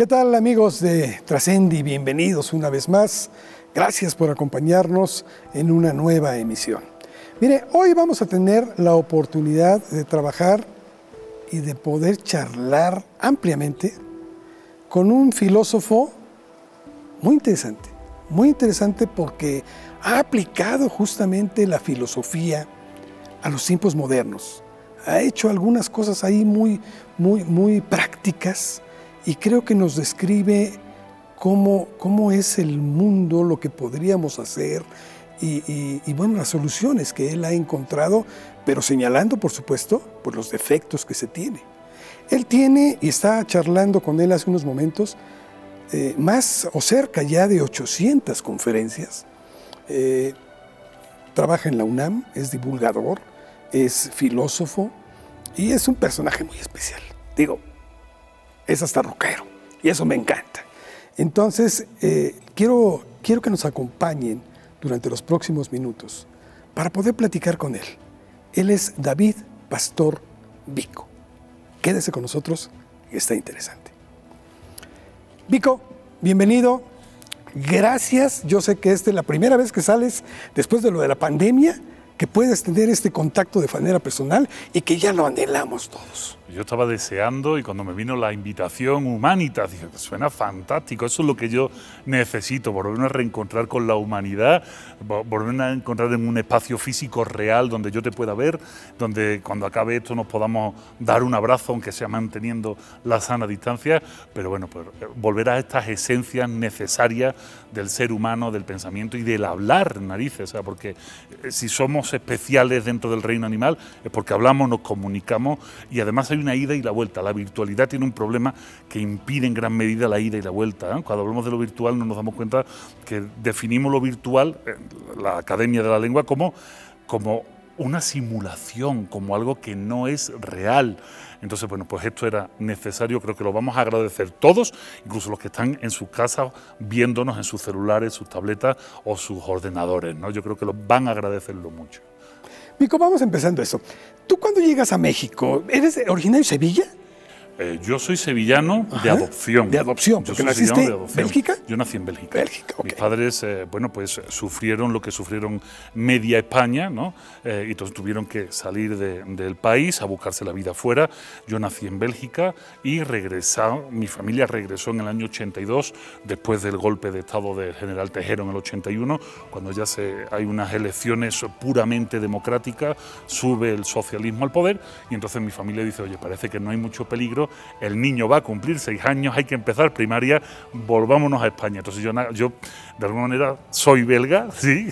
¿Qué tal amigos de Trascendi? Bienvenidos una vez más. Gracias por acompañarnos en una nueva emisión. Mire, hoy vamos a tener la oportunidad de trabajar y de poder charlar ampliamente con un filósofo muy interesante, muy interesante porque ha aplicado justamente la filosofía a los tiempos modernos. Ha hecho algunas cosas ahí muy, muy, muy prácticas y creo que nos describe cómo, cómo es el mundo, lo que podríamos hacer y, y, bueno, las soluciones que él ha encontrado, pero señalando, por supuesto, por los defectos que se tiene. Él tiene, y está charlando con él hace unos momentos, eh, más o cerca ya de 800 conferencias. Eh, trabaja en la UNAM, es divulgador, es filósofo y es un personaje muy especial. Digo, es hasta rockero y eso me encanta. Entonces, eh, quiero, quiero que nos acompañen durante los próximos minutos para poder platicar con él. Él es David Pastor Vico. Quédese con nosotros, está interesante. Vico, bienvenido. Gracias. Yo sé que esta es la primera vez que sales después de lo de la pandemia, que puedes tener este contacto de manera personal y que ya lo anhelamos todos. Yo estaba deseando y cuando me vino la invitación Humanitas, dije, suena fantástico, eso es lo que yo necesito, volverme a reencontrar con la humanidad, volverme a encontrar en un espacio físico real donde yo te pueda ver, donde cuando acabe esto nos podamos dar un abrazo, aunque sea manteniendo la sana distancia, pero bueno, pues eh, volver a estas esencias necesarias del ser humano, del pensamiento y del hablar, narices, o sea, porque eh, si somos especiales dentro del reino animal es porque hablamos, nos comunicamos y además hay una ida y la vuelta. La virtualidad tiene un problema que impide en gran medida la ida y la vuelta. ¿eh? Cuando hablamos de lo virtual no nos damos cuenta que definimos lo virtual, la Academia de la Lengua, como, como una simulación, como algo que no es real. Entonces, bueno, pues esto era necesario, creo que lo vamos a agradecer todos, incluso los que están en sus casas viéndonos en sus celulares, sus tabletas o sus ordenadores, ¿no? Yo creo que lo van a agradecerlo mucho. Mico, vamos empezando eso. ¿Tú cuando llegas a México, eres originario de Sevilla? Eh, yo soy sevillano de adopción. De adopción, porque naciste en Bélgica. Yo nací en Bélgica. Bélgica Mis padres, eh, bueno, pues sufrieron lo que sufrieron media España, ¿no? Eh, y entonces tuvieron que salir del país a buscarse la vida fuera. Yo nací en Bélgica y regresado, mi familia regresó en el año 82, después del golpe de Estado del general Tejero en el 81, cuando ya se, hay unas elecciones puramente democráticas, sube el socialismo al poder y entonces mi familia dice, oye, parece que no hay mucho peligro el niño va a cumplir seis años, hay que empezar primaria, volvámonos a España. Entonces yo, yo de alguna manera soy belga, ¿sí?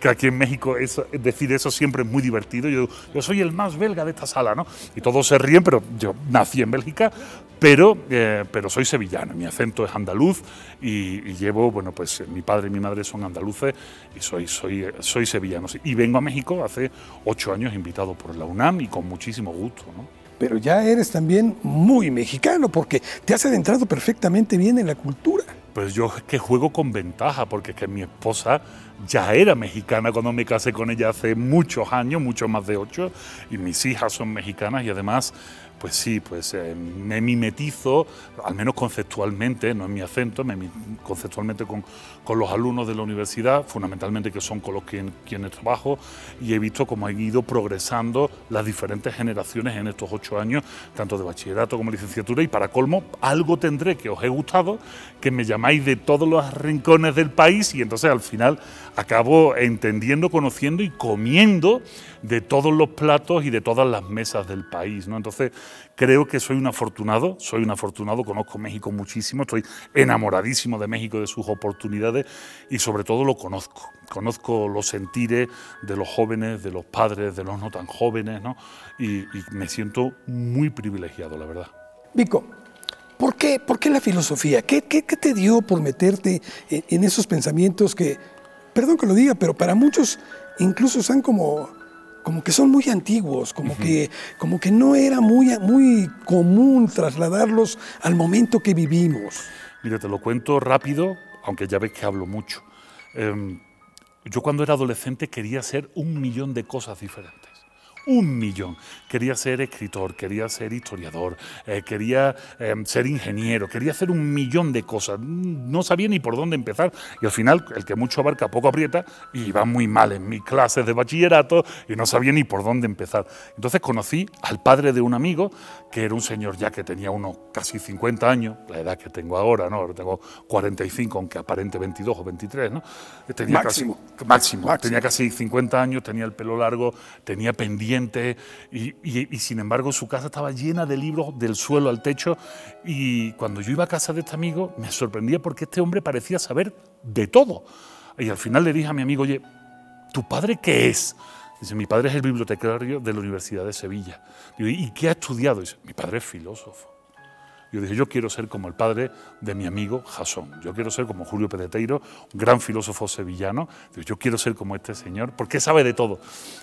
que aquí en México eso, decir eso siempre es muy divertido. Yo, yo soy el más belga de esta sala, ¿no? Y todos se ríen, pero yo nací en Bélgica, pero, eh, pero soy sevillano, mi acento es andaluz y, llevo, bueno, pues mi padre y mi madre son andaluces y soy, soy, soy sevillano. Y vengo a México hace ocho años invitado por la UNAM y con muchísimo gusto, ¿no? Pero ya eres también muy mexicano porque te has adentrado perfectamente bien en la cultura. Pues yo que juego con ventaja, porque es que mi esposa ya era mexicana cuando me casé con ella hace muchos años, mucho más de ocho, y mis hijas son mexicanas y además pues sí, pues eh, me mimetizo, al menos conceptualmente, no es mi acento, me conceptualmente con, con, los alumnos de la universidad, fundamentalmente que son con los que, quienes trabajo, y he visto cómo han ido progresando las diferentes generaciones en estos ocho años, tanto de bachillerato como licenciatura, y para colmo, algo tendré que os he gustado, que me llamáis de todos los rincones del país, y entonces al final acabo entendiendo, conociendo y comiendo de todos los platos y de todas las mesas del país. ¿no? Entonces, creo que soy un afortunado, soy un afortunado, conozco México muchísimo, estoy enamoradísimo de México, de sus oportunidades y sobre todo lo conozco. Conozco los sentires de los jóvenes, de los padres, de los no tan jóvenes, ¿no? y, me siento muy privilegiado, la verdad. Vico, ¿por qué, por qué la filosofía? ¿Qué, qué, te dio por meterte en, en esos pensamientos que, perdón que lo diga, pero para muchos incluso son como como que son muy antiguos, como, que, como que no era muy, muy común trasladarlos al momento que vivimos. Mira, te lo cuento rápido, aunque ya ves que hablo mucho. Em, yo cuando era adolescente quería ser un millón de cosas diferentes un millón. Quería ser escritor, quería ser historiador, eh, quería em, ser ingeniero, quería hacer un millón de cosas. No sabía ni por dónde empezar y al final el que mucho abarca poco aprieta y iba muy mal en mis clases de bachillerato y no sabía ni por dónde empezar. Entonces conocí al padre de un amigo que era un señor ya que tenía unos casi 50 años, la edad que tengo ahora, ¿no? Ahora tengo 45, aunque aparente 22 o 23, ¿no? Tenía máximo. máximo. Tenía casi 50 años, tenía el pelo largo, tenía pendiente y, y, sin embargo su casa estaba llena de libros del suelo al techo y cuando yo iba a casa de este amigo me sorprendía porque este hombre parecía saber de todo. Y al final le dije a mi amigo, oye, ¿tu padre qué es? Dice, mi padre es el bibliotecario de la Universidad de Sevilla. Digo, ¿y qué ha estudiado? Dice, mi padre es filósofo. Yo dije, yo quiero ser como el padre de mi amigo Jasón. Yo quiero ser como Julio Pedeteiro, un gran filósofo sevillano. Yo quiero ser como este señor, porque sabe de todo.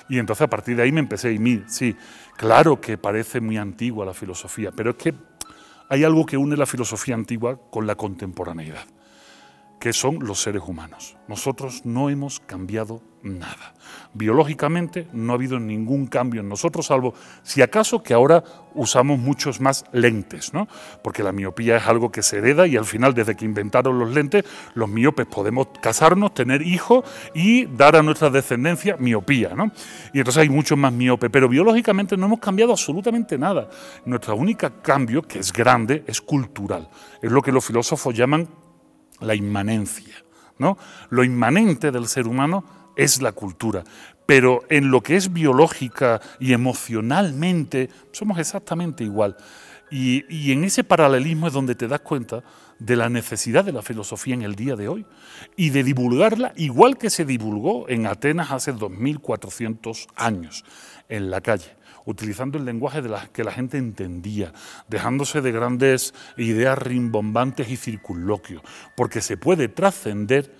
Y entonces a partir de ahí me empecé, y mí, sí, claro que parece muy antigua la filosofía, pero es que hay algo que une la filosofía antigua con la contemporaneidad que son los seres humanos. Nosotros no hemos cambiado nada. Biológicamente no ha habido ningún cambio en nosotros, salvo si acaso que ahora usamos muchos más lentes, ¿no? Porque la miopía es algo que se hereda y al final, desde que inventaron los lentes, los miopes podemos casarnos, tener hijos y dar a nuestra descendencia miopía, ¿no? Y entonces hay muchos más miopes, pero biológicamente no hemos cambiado absolutamente nada. Nuestro único cambio, que es grande, es cultural. Es lo que los filósofos llaman la inmanencia. ¿no? Lo inmanente del ser humano es la cultura, pero en lo que es biológica y emocionalmente somos exactamente igual. Y, y, en ese paralelismo es donde te das cuenta de la necesidad de la filosofía en el día de hoy y de divulgarla igual que se divulgó en Atenas hace 2400 años en la calle utilizando el lenguaje de que la gente entendía, dejándose de grandes ideas rimbombantes y circunloquios, porque se puede trascender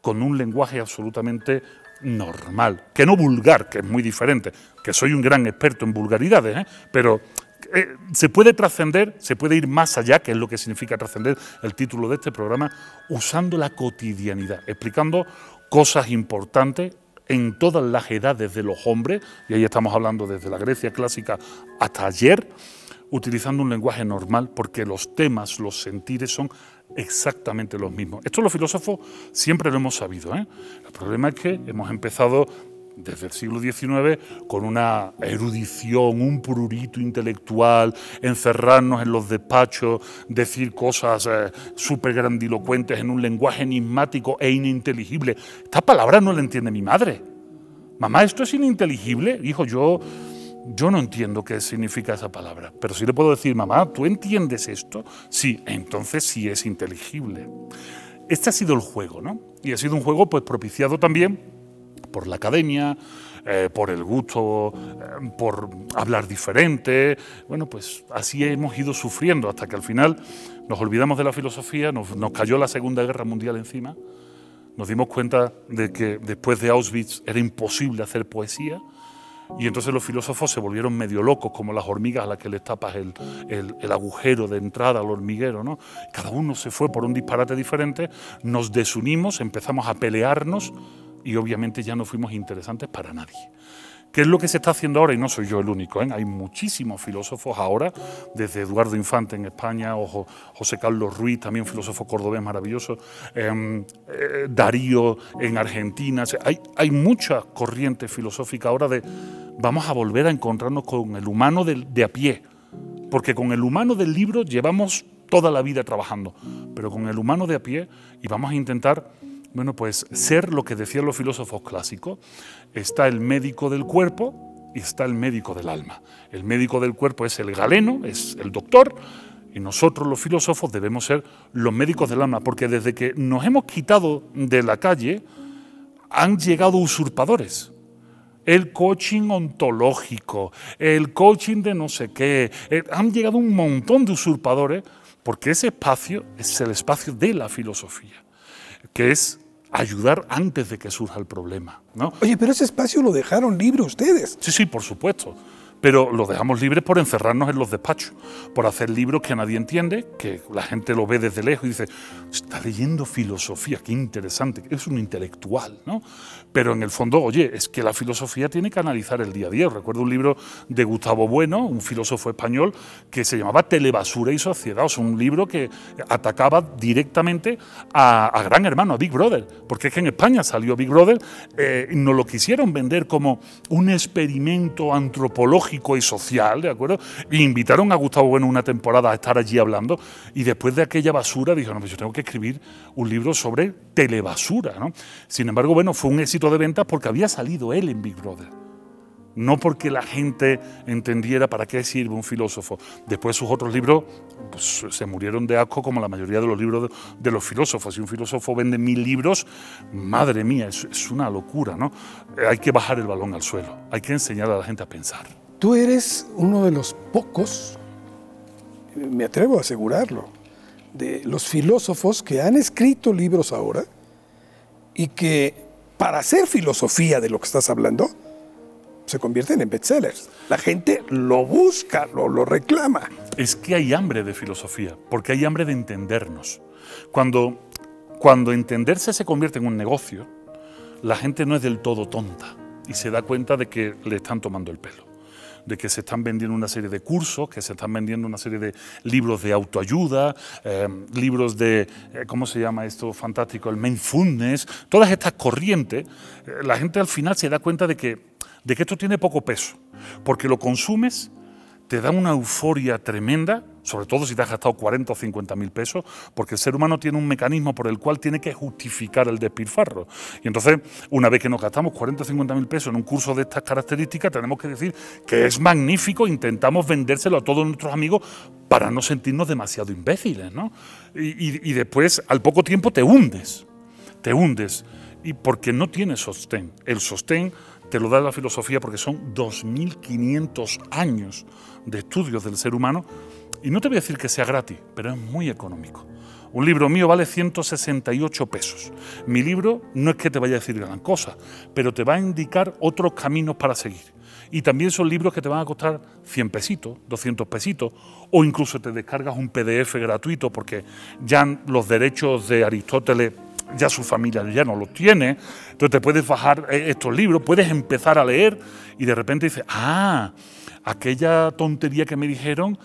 con un lenguaje absolutamente normal, que no vulgar, que es muy diferente, que soy un gran experto en vulgaridades, ¿eh? pero eh, se puede trascender, se puede ir más allá, que es lo que significa trascender el título de este programa, usando la cotidianidad, explicando cosas importantes en todas las edades de los hombres, y ahí estamos hablando desde la Grecia clásica hasta ayer, utilizando un lenguaje normal, porque los temas, los sentires son exactamente los mismos. Esto los filósofos siempre lo hemos sabido. ¿eh? El problema es que hemos empezado desde el siglo XIX con una erudición, un prurito intelectual, encerrarnos en los despachos, decir cosas eh, súper grandilocuentes en un lenguaje enigmático e ininteligible. Esta palabra no la entiende mi madre. Mamá, ¿esto es ininteligible? Hijo, yo, yo no entiendo qué significa esa palabra, pero sí le puedo decir, mamá, ¿tú entiendes esto? Sí, entonces sí es inteligible. Este ha sido el juego, ¿no? Y ha sido un juego pues propiciado también por la academia, eh, por el gusto, eh, por hablar diferente. Bueno, pues así hemos ido sufriendo hasta que al final nos olvidamos de la filosofía, nos, nos cayó la Segunda Guerra Mundial encima, nos dimos cuenta de que después de Auschwitz era imposible hacer poesía. Y entonces los filósofos se volvieron medio locos, como las hormigas a las que les tapas el, el, el, agujero de entrada al hormiguero. ¿no? Cada uno se fue por un disparate diferente, nos desunimos, empezamos a pelearnos y obviamente ya no fuimos interesantes para nadie. ¿Qué es lo que se está haciendo ahora? Y no soy yo el único, ¿eh? hay muchísimos filósofos ahora, desde Eduardo Infante en España, o José Carlos Ruiz, también filósofo cordobés maravilloso, em, eh, Darío en Argentina. hay, hay mucha corriente filosófica ahora de vamos a volver a encontrarnos con el humano de, de a pie, porque con el humano del libro llevamos toda la vida trabajando, pero con el humano de a pie y vamos a intentar bueno, pues ser lo que decían los filósofos clásicos. Está el médico del cuerpo y está el médico del alma. El médico del cuerpo es el galeno, es el doctor, y nosotros los filósofos debemos ser los médicos del alma, porque desde que nos hemos quitado de la calle han llegado usurpadores. El coaching ontológico, el coaching de no sé qué, eh, han llegado un montón de usurpadores porque ese espacio es el espacio de la filosofía, que es ayudar antes de que surja el problema. ¿no? Oye, pero ese espacio lo dejaron libre ustedes. Sí, sí, por supuesto. pero los dejamos libres por encerrarnos en los despachos, por hacer libros que nadie entiende, que la gente lo ve desde lejos y dice, está leyendo filosofía, qué interesante, es un intelectual, ¿no? Pero en el fondo, oye, es que la filosofía tiene que analizar el día a día. Recuerdo un libro de Gustavo Bueno, un filósofo español, que se llamaba Telebasura y Sociedad, o sea, un libro que atacaba directamente a, Gran Hermano, a Big Brother, porque es que en España salió Big Brother, eh, nos lo quisieron vender como un experimento antropológico y social, ¿de acuerdo? Y invitaron a Gustavo Bueno una temporada a estar allí hablando, y después de aquella basura dijo, no, pues yo tengo que escribir un libro sobre telebasura, ¿no? Sin embargo, bueno, fue un éxito de ventas porque había salido él en Big Brother no porque la gente entendiera para qué sirve un filósofo. Después sus otros libros pues, se murieron de asco como la mayoría de los libros de, los filósofos. Si un filósofo vende mil libros, madre mía, es, es una locura, ¿no? Eh, hay que bajar el balón al suelo, hay que enseñar a la gente a pensar. Tú eres uno de los pocos, me atrevo a asegurarlo, de los filósofos que han escrito libros ahora y que para hacer filosofía de lo que estás hablando, se convierten en bestsellers. La gente lo busca, lo, lo reclama. Es que hay hambre de filosofía, porque hay hambre de entendernos. Cuando, cuando entenderse se convierte en un negocio, la gente no es del todo tonta y se da cuenta de que le están tomando el pelo de que se están vendiendo una serie de cursos, que se están vendiendo una serie de libros de autoayuda, eh, libros de, eh, ¿cómo se llama esto fantástico? El mindfulness, todas estas corrientes, eh, la gente al final se da cuenta de que de que esto tiene poco peso, porque lo consumes, te da una euforia tremenda, sobre todo si te has gastado 40 o 50 mil pesos, porque el ser humano tiene un mecanismo por el cual tiene que justificar el despilfarro. Y entonces, una vez que nos gastamos 40 o 50 mil pesos en un curso de estas características, tenemos que decir que es magnífico, intentamos vendérselo a todos nuestros amigos para no sentirnos demasiado imbéciles, ¿no? Y, y después, al poco tiempo, te hundes, te hundes, y porque no tienes sostén. El sostén te lo da la filosofía porque son 2.500 años de estudios del ser humano y no te voy a decir que sea gratis, pero es muy económico. Un libro mío vale 168 pesos. Mi libro no es que te vaya a decir gran cosa, pero te va a indicar otros caminos para seguir. Y también son libros que te van a costar 100 pesitos, 200 pesitos, o incluso te descargas un PDF gratuito porque ya los derechos de Aristóteles ya su familia ya no lo tiene, entonces te puedes bajar eh, estos libros, puedes empezar a leer y de repente dices, ah, aquella tontería que me dijeron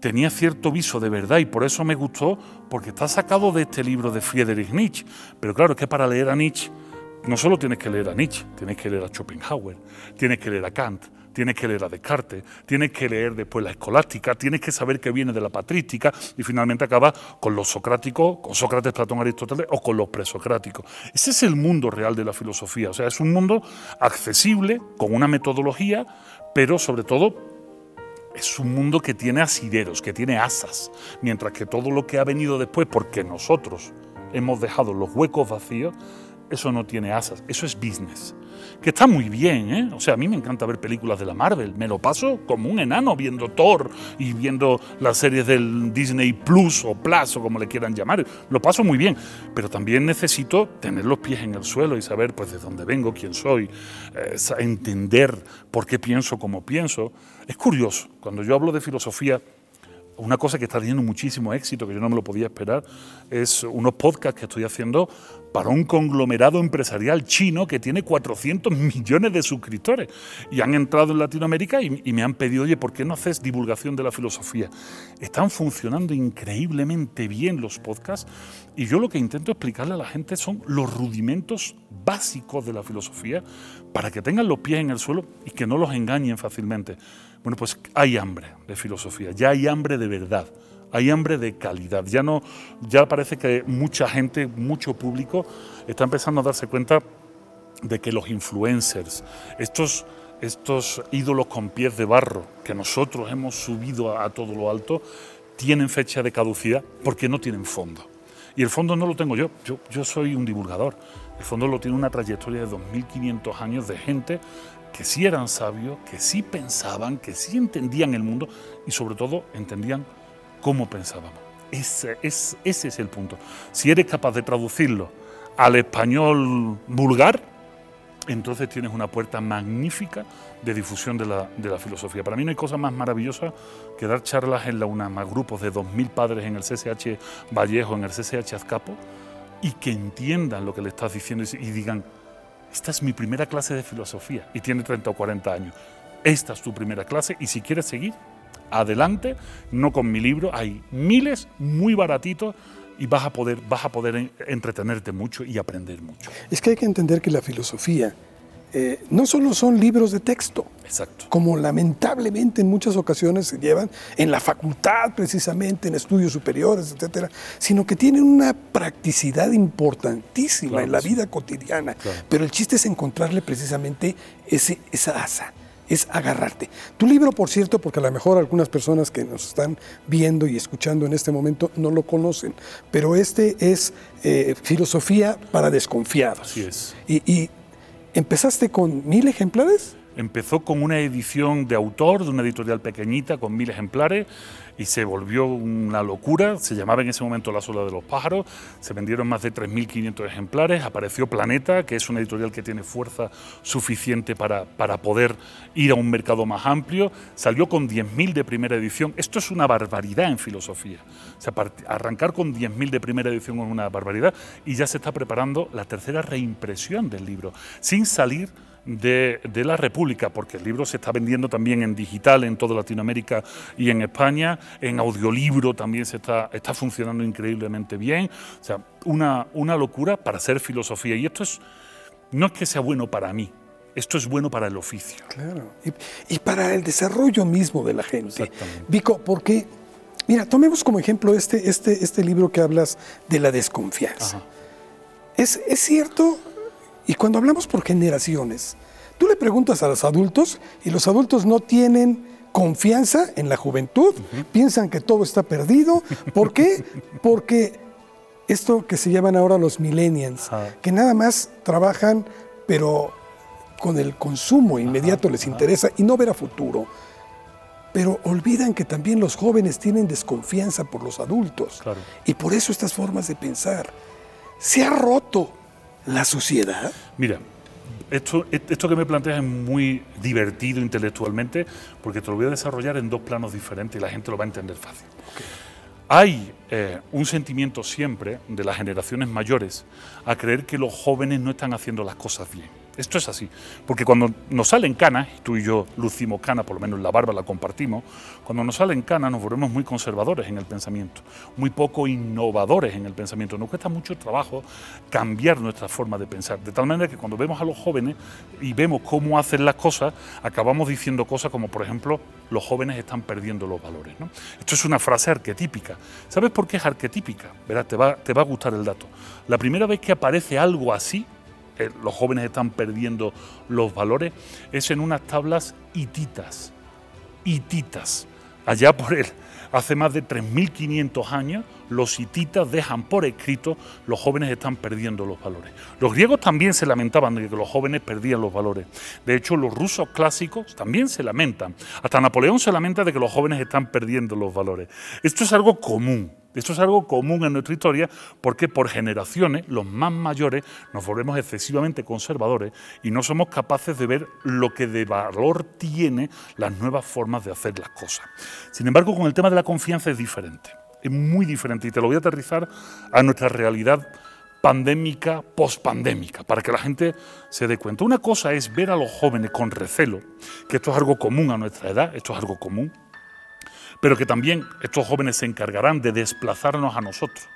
tenía cierto viso de verdad y por eso me gustó, porque está sacado de este libro de Friedrich Nietzsche. Pero claro, es que para leer a Nietzsche no solo tienes que leer a Nietzsche, tienes que leer a Schopenhauer, tienes que leer a Kant, tienes que leer a Descartes, tienes que leer después la escolástica, tienes que saber que viene de la patrística y finalmente acaba con los socráticos, con Sócrates, Platón, Aristóteles o con los presocráticos. Ese es el mundo real de la filosofía, o sea, es un mundo accesible, con una metodología, pero sobre todo es un mundo que tiene asideros, que tiene asas, mientras que todo lo que ha venido después, porque nosotros hemos dejado los huecos vacíos, eso no tiene asas, eso es business. Que está muy bien, ¿eh? O sea, a mí me encanta ver películas de la Marvel. Me lo paso como un enano viendo Thor y viendo las series del Disney Plus o Plus o como le quieran llamar. Lo paso muy bien. Pero también necesito tener los pies en el suelo y saber pues de dónde vengo, quién soy, eh, entender por qué pienso como pienso. Es curioso, cuando yo hablo de filosofía, una cosa que está teniendo muchísimo éxito, que yo no me lo podía esperar, es unos podcasts que estoy haciendo para un conglomerado empresarial chino que tiene 400 millones de suscriptores. Y han entrado en Latinoamérica y, me han pedido, oye, ¿por qué no haces divulgación de la filosofía? Están funcionando increíblemente bien los podcasts y yo lo que intento explicarle a la gente son los rudimentos básicos de la filosofía para que tengan los pies en el suelo y que no los engañen fácilmente. Bueno, pues hay hambre de filosofía, ya hay hambre de verdad, hay hambre de calidad. Ya no, ya parece que mucha gente, mucho público está empezando a darse cuenta de que los influencers, estos, estos ídolos con pies de barro que nosotros hemos subido a, todo lo alto, tienen fecha de caducidad porque no tienen fondo. Y el fondo no lo tengo yo, yo, yo soy un divulgador. El fondo lo tiene una trayectoria de 2.500 años de gente que sí eran sabios, que sí pensaban, que sí entendían el mundo y sobre todo entendían cómo pensábamos. Ese es, el punto. Si eres capaz de traducirlo al español vulgar, entonces tienes una puerta magnífica de difusión de la, filosofía. Para mí no hay cosa más maravillosa que dar charlas en la UNAM grupos de 2.000 padres en el CCH Vallejo, en el CCH Azcapo, y que entiendan lo que le estás diciendo y digan, esta es mi primera clase de filosofía y tiene 30 o 40 años. Esta es tu primera clase y si quieres seguir, adelante, no con mi libro, hay miles muy baratitos y vas a poder, vas a poder entretenerte mucho y aprender mucho. Es que hay que entender que la filosofía eh, no solo son libros de texto, Exacto. como lamentablemente en muchas ocasiones se llevan en la facultad precisamente, en estudios superiores, etcétera, sino que tienen una practicidad importantísima Claro en la sí. vida cotidiana. Claro. Pero el chiste es encontrarle precisamente ese, esa asa, es agarrarte. Tu libro, por cierto, porque a lo mejor algunas personas que nos están viendo y escuchando en este momento no lo conocen, pero este es eh, Filosofía para Desconfiados. Así es. Y, y empezaste con mil ejemplares. Empezó con una edición de autor de una editorial pequeñita con mil ejemplares y se volvió una locura. Se llamaba en ese momento La Sola de los Pájaros. Se vendieron más de 3.500 ejemplares. Apareció Planeta, que es una editorial que tiene fuerza suficiente para, para poder ir a un mercado más amplio. Salió con 10.000 de primera edición. Esto es una barbaridad en filosofía. Arrancar con 10.000 de primera edición es una barbaridad y ya se está preparando la tercera reimpresión del libro, sin salir de, de la República, porque el libro se está vendiendo también en digital en toda Latinoamérica y en España, en audiolibro también se está, está funcionando increíblemente bien, o sea, una, una locura para hacer filosofía. Y esto es, no es que sea bueno para mí, esto es bueno para el oficio. Claro. Y, y para el desarrollo mismo de la gente. Exactamente. Vico, porque, mira, tomemos como ejemplo este, este, este libro que hablas de la desconfianza. Ajá. Es, es cierto, y cuando hablamos por generaciones, tú le preguntas a los adultos y los adultos no tienen confianza en la juventud, piensan que todo está perdido. ¿Por qué? Porque esto que se llaman ahora los millennials, que nada más trabajan, pero con el consumo inmediato les interesa y no ver a futuro. Pero olvidan que también los jóvenes tienen desconfianza por los adultos. Claro. Y por eso estas formas de pensar. ¿Se ha roto la sociedad? Mira, esto, esto que me planteas es muy divertido intelectualmente porque te lo voy a desarrollar en dos planos diferentes y la gente lo va a entender fácil. Hay eh, un sentimiento siempre de las generaciones mayores a creer que los jóvenes no están haciendo las cosas bien. Esto es así, porque cuando nos salen canas, tú y yo lucimos canas, por lo menos la barba la compartimos, cuando nos salen canas nos volvemos muy conservadores en el pensamiento, muy poco innovadores en el pensamiento. Nos cuesta mucho trabajo cambiar nuestra forma de pensar, de tal manera que cuando vemos a los jóvenes y vemos cómo hacen las cosas, acabamos diciendo cosas como, por ejemplo, los jóvenes están perdiendo los valores. Esto es una frase arquetípica. ¿Sabes por qué es arquetípica? Verás, te va, te va a gustar el dato. La primera vez que aparece algo así, eh, los jóvenes están perdiendo los valores, es en unas tablas hititas. Hititas. Allá por el, hace más de 3.500 años, los hititas dejan por escrito los jóvenes están perdiendo los valores. Los griegos también se lamentaban de que los jóvenes perdían los valores. De hecho, los rusos clásicos también se lamentan. Hasta Napoleón se lamenta de que los jóvenes están perdiendo los valores. Esto es algo común. Esto es algo común en nuestra historia porque por generaciones los más mayores nos volvemos excesivamente conservadores y no somos capaces de ver lo que de valor tiene las nuevas formas de hacer las cosas. Sin embargo, con el tema de la confianza es diferente, es muy diferente y te lo voy a aterrizar a nuestra realidad pandémica, pospandémica, para que la gente se dé cuenta. Una cosa es ver a los jóvenes con recelo, que esto es algo común a nuestra edad, esto es algo común, pero que también estos jóvenes se encargarán de desplazarnos a nosotros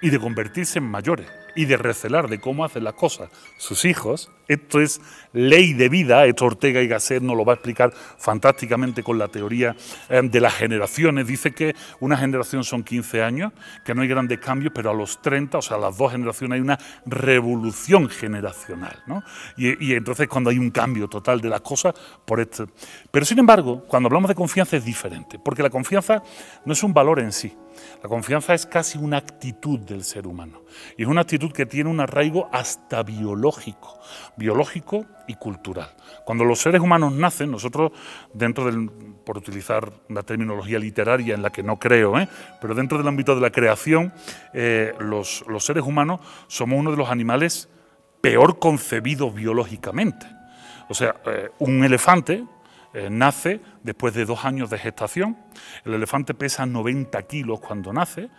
y de convertirse en mayores y de recelar de cómo hacen las cosas sus hijos. Esto es ley de vida, esto Ortega y Gasset nos lo va a explicar fantásticamente con la teoría eh, de las generaciones. Dice que una generación son 15 años, que no hay grandes cambios, pero a los 30, o sea, a las dos generaciones hay una revolución generacional. ¿no? Y, y entonces cuando hay un cambio total de las cosas, por esto. Pero sin embargo, cuando hablamos de confianza es diferente, porque la confianza no es un valor en sí. La confianza es casi una actitud del ser humano. Y es una actitud que tiene un arraigo hasta biológico, biológico y cultural. Cuando los seres humanos nacen, nosotros, dentro del, por utilizar una terminología literaria en la que no creo, ¿eh? pero dentro del ámbito de la creación, eh, los, los seres humanos somos uno de los animales peor concebido biológicamente. O sea, eh, un elefante eh, nace después de dos años de gestación. El elefante pesa 90 kilos cuando nace.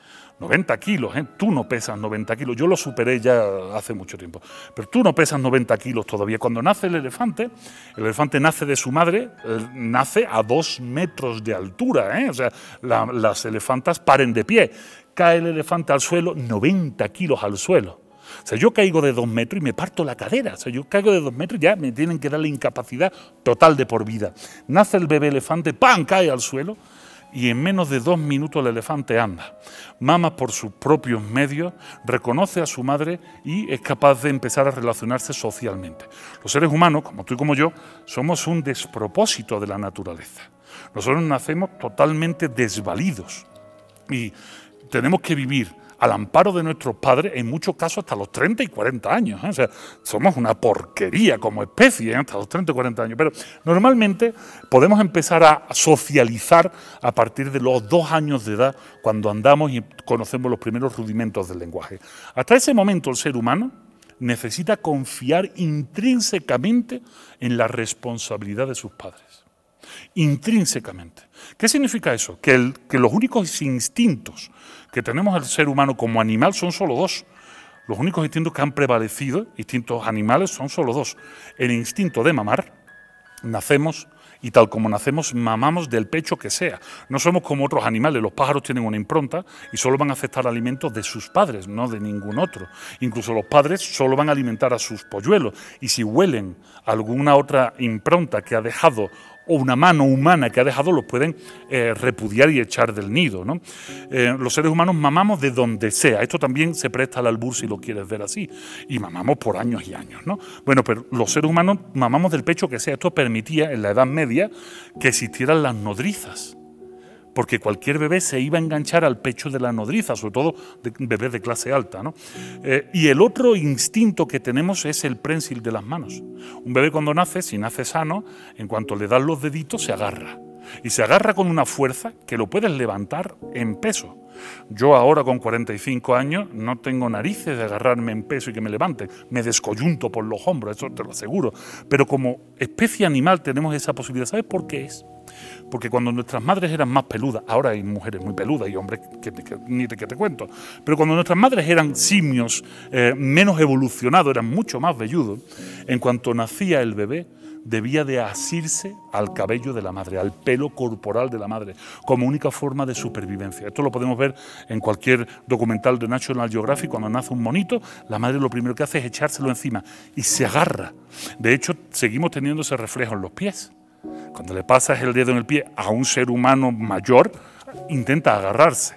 90 kilos, ¿eh? tú no pesas 90 kilos. Yo lo superé ya hace mucho tiempo. Pero tú no pesas 90 kilos todavía. Cuando nace el elefante, el elefante nace de su madre, nace a dos metros de altura. ¿eh? O sea, las elefantas paren de pie. Cae el elefante al suelo, 90 kilos al suelo. O sea, yo caigo de dos metros y me parto la cadera. O sea, yo caigo de dos metros y ya me tienen que dar la incapacidad total de por vida. Nace el bebé elefante, ¡pam! cae al suelo y en menos de dos minutos el elefante anda. Mama por sus propios medios, reconoce a su madre y es capaz de empezar a relacionarse socialmente. Los seres humanos, como tú y como yo, somos un despropósito de la naturaleza. Nosotros nacemos totalmente desvalidos y tenemos que vivir al amparo de nuestros padres, en muchos casos hasta los 30 y 40 años. ¿eh? O sea, somos una porquería como especie ¿eh? hasta los 30 y 40 años. Pero normalmente podemos empezar a socializar a partir de los dos años de edad, cuando andamos y conocemos los primeros rudimentos del lenguaje. Hasta ese momento el ser humano necesita confiar intrínsecamente en la responsabilidad de sus padres. Intrínsecamente. ¿Qué significa eso? Que, los únicos instintos que tenemos el ser humano como animal son solo dos. Los únicos instintos que han prevalecido, instintos animales, son solo dos. El instinto de mamar, nacemos y tal como nacemos, mamamos del pecho que sea. No somos como otros animales, los pájaros tienen una impronta y solo van a aceptar alimentos de sus padres, no de ningún otro. Incluso los padres solo van a alimentar a sus polluelos y si huelen alguna otra impronta que ha dejado o una mano humana que ha dejado los pueden eh, repudiar y echar del nido. ¿no? Eh, los seres humanos mamamos de donde sea. Esto también se presta al albur si lo quieres ver así. Y mamamos por años y años. ¿no? Bueno, pero los seres humanos mamamos del pecho que sea. Esto permitía en la Edad Media que existieran las nodrizas porque cualquier bebé se iba a enganchar al pecho de la nodriza, sobre todo de bebés de clase alta. ¿no? Eh, y el otro instinto que tenemos es el prensil de las manos. Un bebé cuando nace, si nace sano, en cuanto le dan los deditos, se agarra. Y se agarra con una fuerza que lo puedes levantar en peso. Yo ahora con 45 años no tengo narices de agarrarme en peso y que me levante. Me descoyunto por los hombros, eso te lo aseguro. Pero como especie animal tenemos esa posibilidad. ¿Sabes por qué es? Porque cuando nuestras madres eran más peludas, ahora hay mujeres muy peludas y hombres que, ni te, que te cuento, pero cuando nuestras madres eran simios eh, menos evolucionados, eran mucho más velludos, en cuanto nacía el bebé, debía de asirse al cabello de la madre, al pelo corporal de la madre, como única forma de supervivencia. Esto lo podemos ver en cualquier documental de National Geographic, cuando nace un monito, la madre lo primero que hace es echárselo encima y se agarra. De hecho, seguimos teniendo ese reflejo en los pies. Cuando le pasas el dedo en el pie a un ser humano mayor, intenta agarrarse,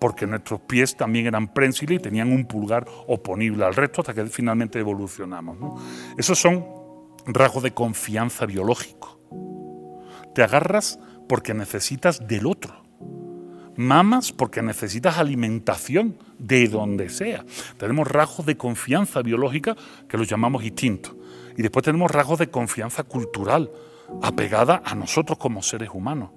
porque nuestros pies también eran prensiles y tenían un pulgar oponible al resto hasta que finalmente evolucionamos. Esos son rasgos de confianza biológico. Te agarras porque necesitas del otro. Mamas porque necesitas alimentación de donde sea. Tenemos rasgos de confianza biológica que los llamamos instintos. Y después tenemos rasgos de confianza cultural, apegada a nosotros como seres humanos.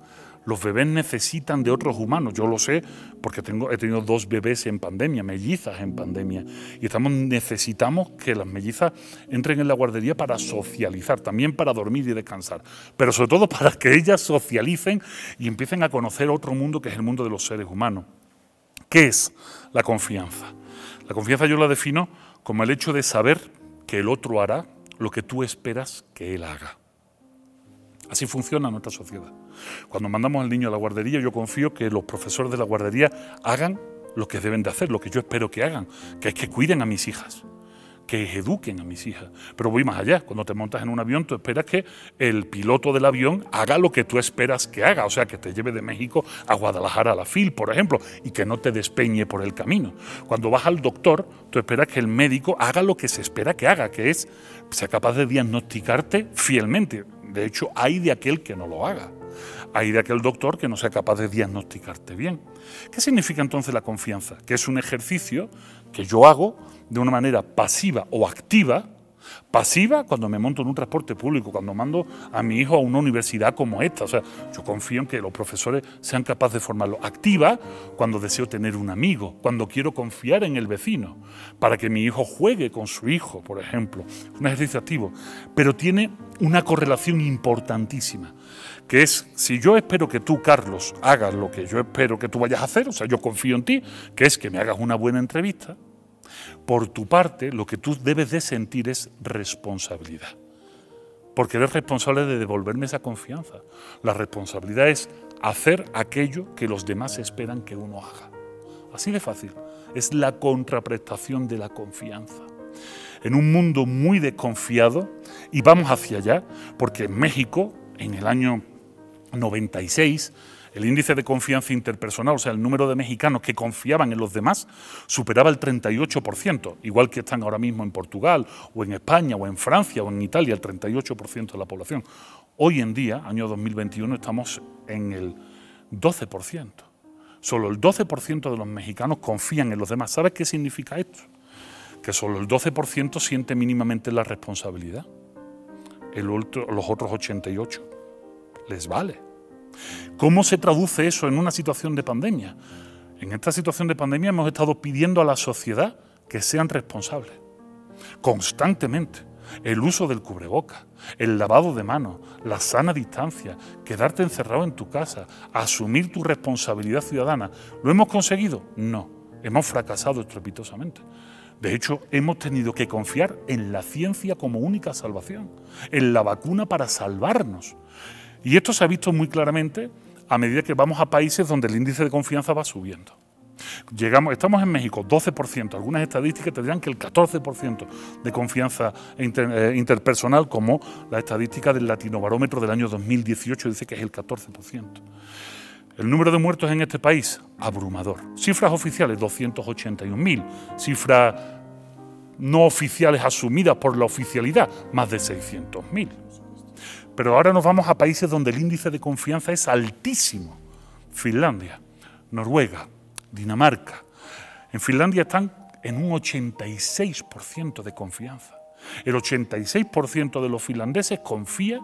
Los bebés necesitan de otros humanos, yo lo sé porque he tenido dos bebés en pandemia, mellizas en pandemia, y necesitamos que las mellizas entren en la guardería para socializar, también para dormir y descansar, pero sobre todo para que ellas socialicen y empiecen a conocer otro mundo que es el mundo de los seres humanos. ¿Qué es la confianza? La confianza yo la defino como el hecho de saber que el otro hará lo que tú esperas que él haga. Así funciona nuestra sociedad. Cuando mandamos al niño a la guardería, yo confío que los profesores de la guardería hagan lo que deben de hacer, lo que yo espero que hagan, que es que cuiden a mis hijas, que eduquen a mis hijas. Pero voy más allá, cuando te montas en un avión, tú esperas que el piloto del avión haga lo que tú esperas que haga, o sea, que te lleve de México a Guadalajara a la FIL, por ejemplo, y que no te despeñe por el camino. Cuando vas al doctor, tú esperas que el médico haga lo que se espera que haga, que es sea capaz de diagnosticarte fielmente. De hecho, hay de aquel que no lo haga. Hay de aquel doctor que no sea capaz de diagnosticarte bien. ¿Qué significa entonces la confianza? Que es un ejercicio que yo hago de una manera pasiva o activa Pasiva cuando me monto en un transporte público, cuando mando a mi hijo a una universidad como esta. O sea, yo confío en que los profesores sean capaces de formarlo. Activa cuando deseo tener un amigo, cuando quiero confiar en el vecino, para que mi hijo juegue con su hijo, por ejemplo. Un ejercicio activo. Pero tiene una correlación importantísima, que es, si yo espero que tú, Carlos, hagas lo que yo espero que tú vayas a hacer, o sea, yo confío en ti, que es que me hagas una buena entrevista, por tu parte, lo que tú debes de sentir es responsabilidad. Porque eres responsable de devolverme esa confianza. La responsabilidad es hacer aquello que los demás esperan que uno haga. Así de fácil. Es la contraprestación de la confianza. En un mundo muy desconfiado, y vamos hacia allá, porque en México, en el año 96, el índice de confianza interpersonal, o sea, el número de mexicanos que confiaban en los demás, superaba el 38%, igual que están ahora mismo en Portugal, o en España, o en Francia, o en Italia, el 38% de la población. Hoy en día, año 2021, estamos en el 12%. Solo el 12% de los mexicanos confían en los demás. ¿Sabes qué significa esto? Que solo el 12% siente mínimamente la responsabilidad. El los otros 88 les vale. ¿Cómo se traduce eso en una situación de pandemia? En esta situación de pandemia hemos estado pidiendo a la sociedad que sean responsables, constantemente. El uso del cubreboca, el lavado de manos, la sana distancia, quedarte encerrado en tu casa, asumir tu responsabilidad ciudadana. ¿Lo hemos conseguido? No, hemos fracasado estrepitosamente. De hecho, hemos tenido que confiar en la ciencia como única salvación, en la vacuna para salvarnos. Y esto se ha visto muy claramente a medida que vamos a países donde el índice de confianza va subiendo. Llegamos, estamos en México, 12%. Algunas estadísticas te dirán que el 14% de confianza eh, interpersonal, como la estadística del Latinobarómetro del año 2018 dice que es el 14%. El número de muertos en este país, abrumador. Cifras oficiales, 281.000. Cifras no oficiales asumidas por la oficialidad, más de 600.000. Pero ahora nos vamos a países donde el índice de confianza es altísimo. Finlandia, Noruega, Dinamarca. En Finlandia están en un 86% de confianza. El 86% de los finlandeses confía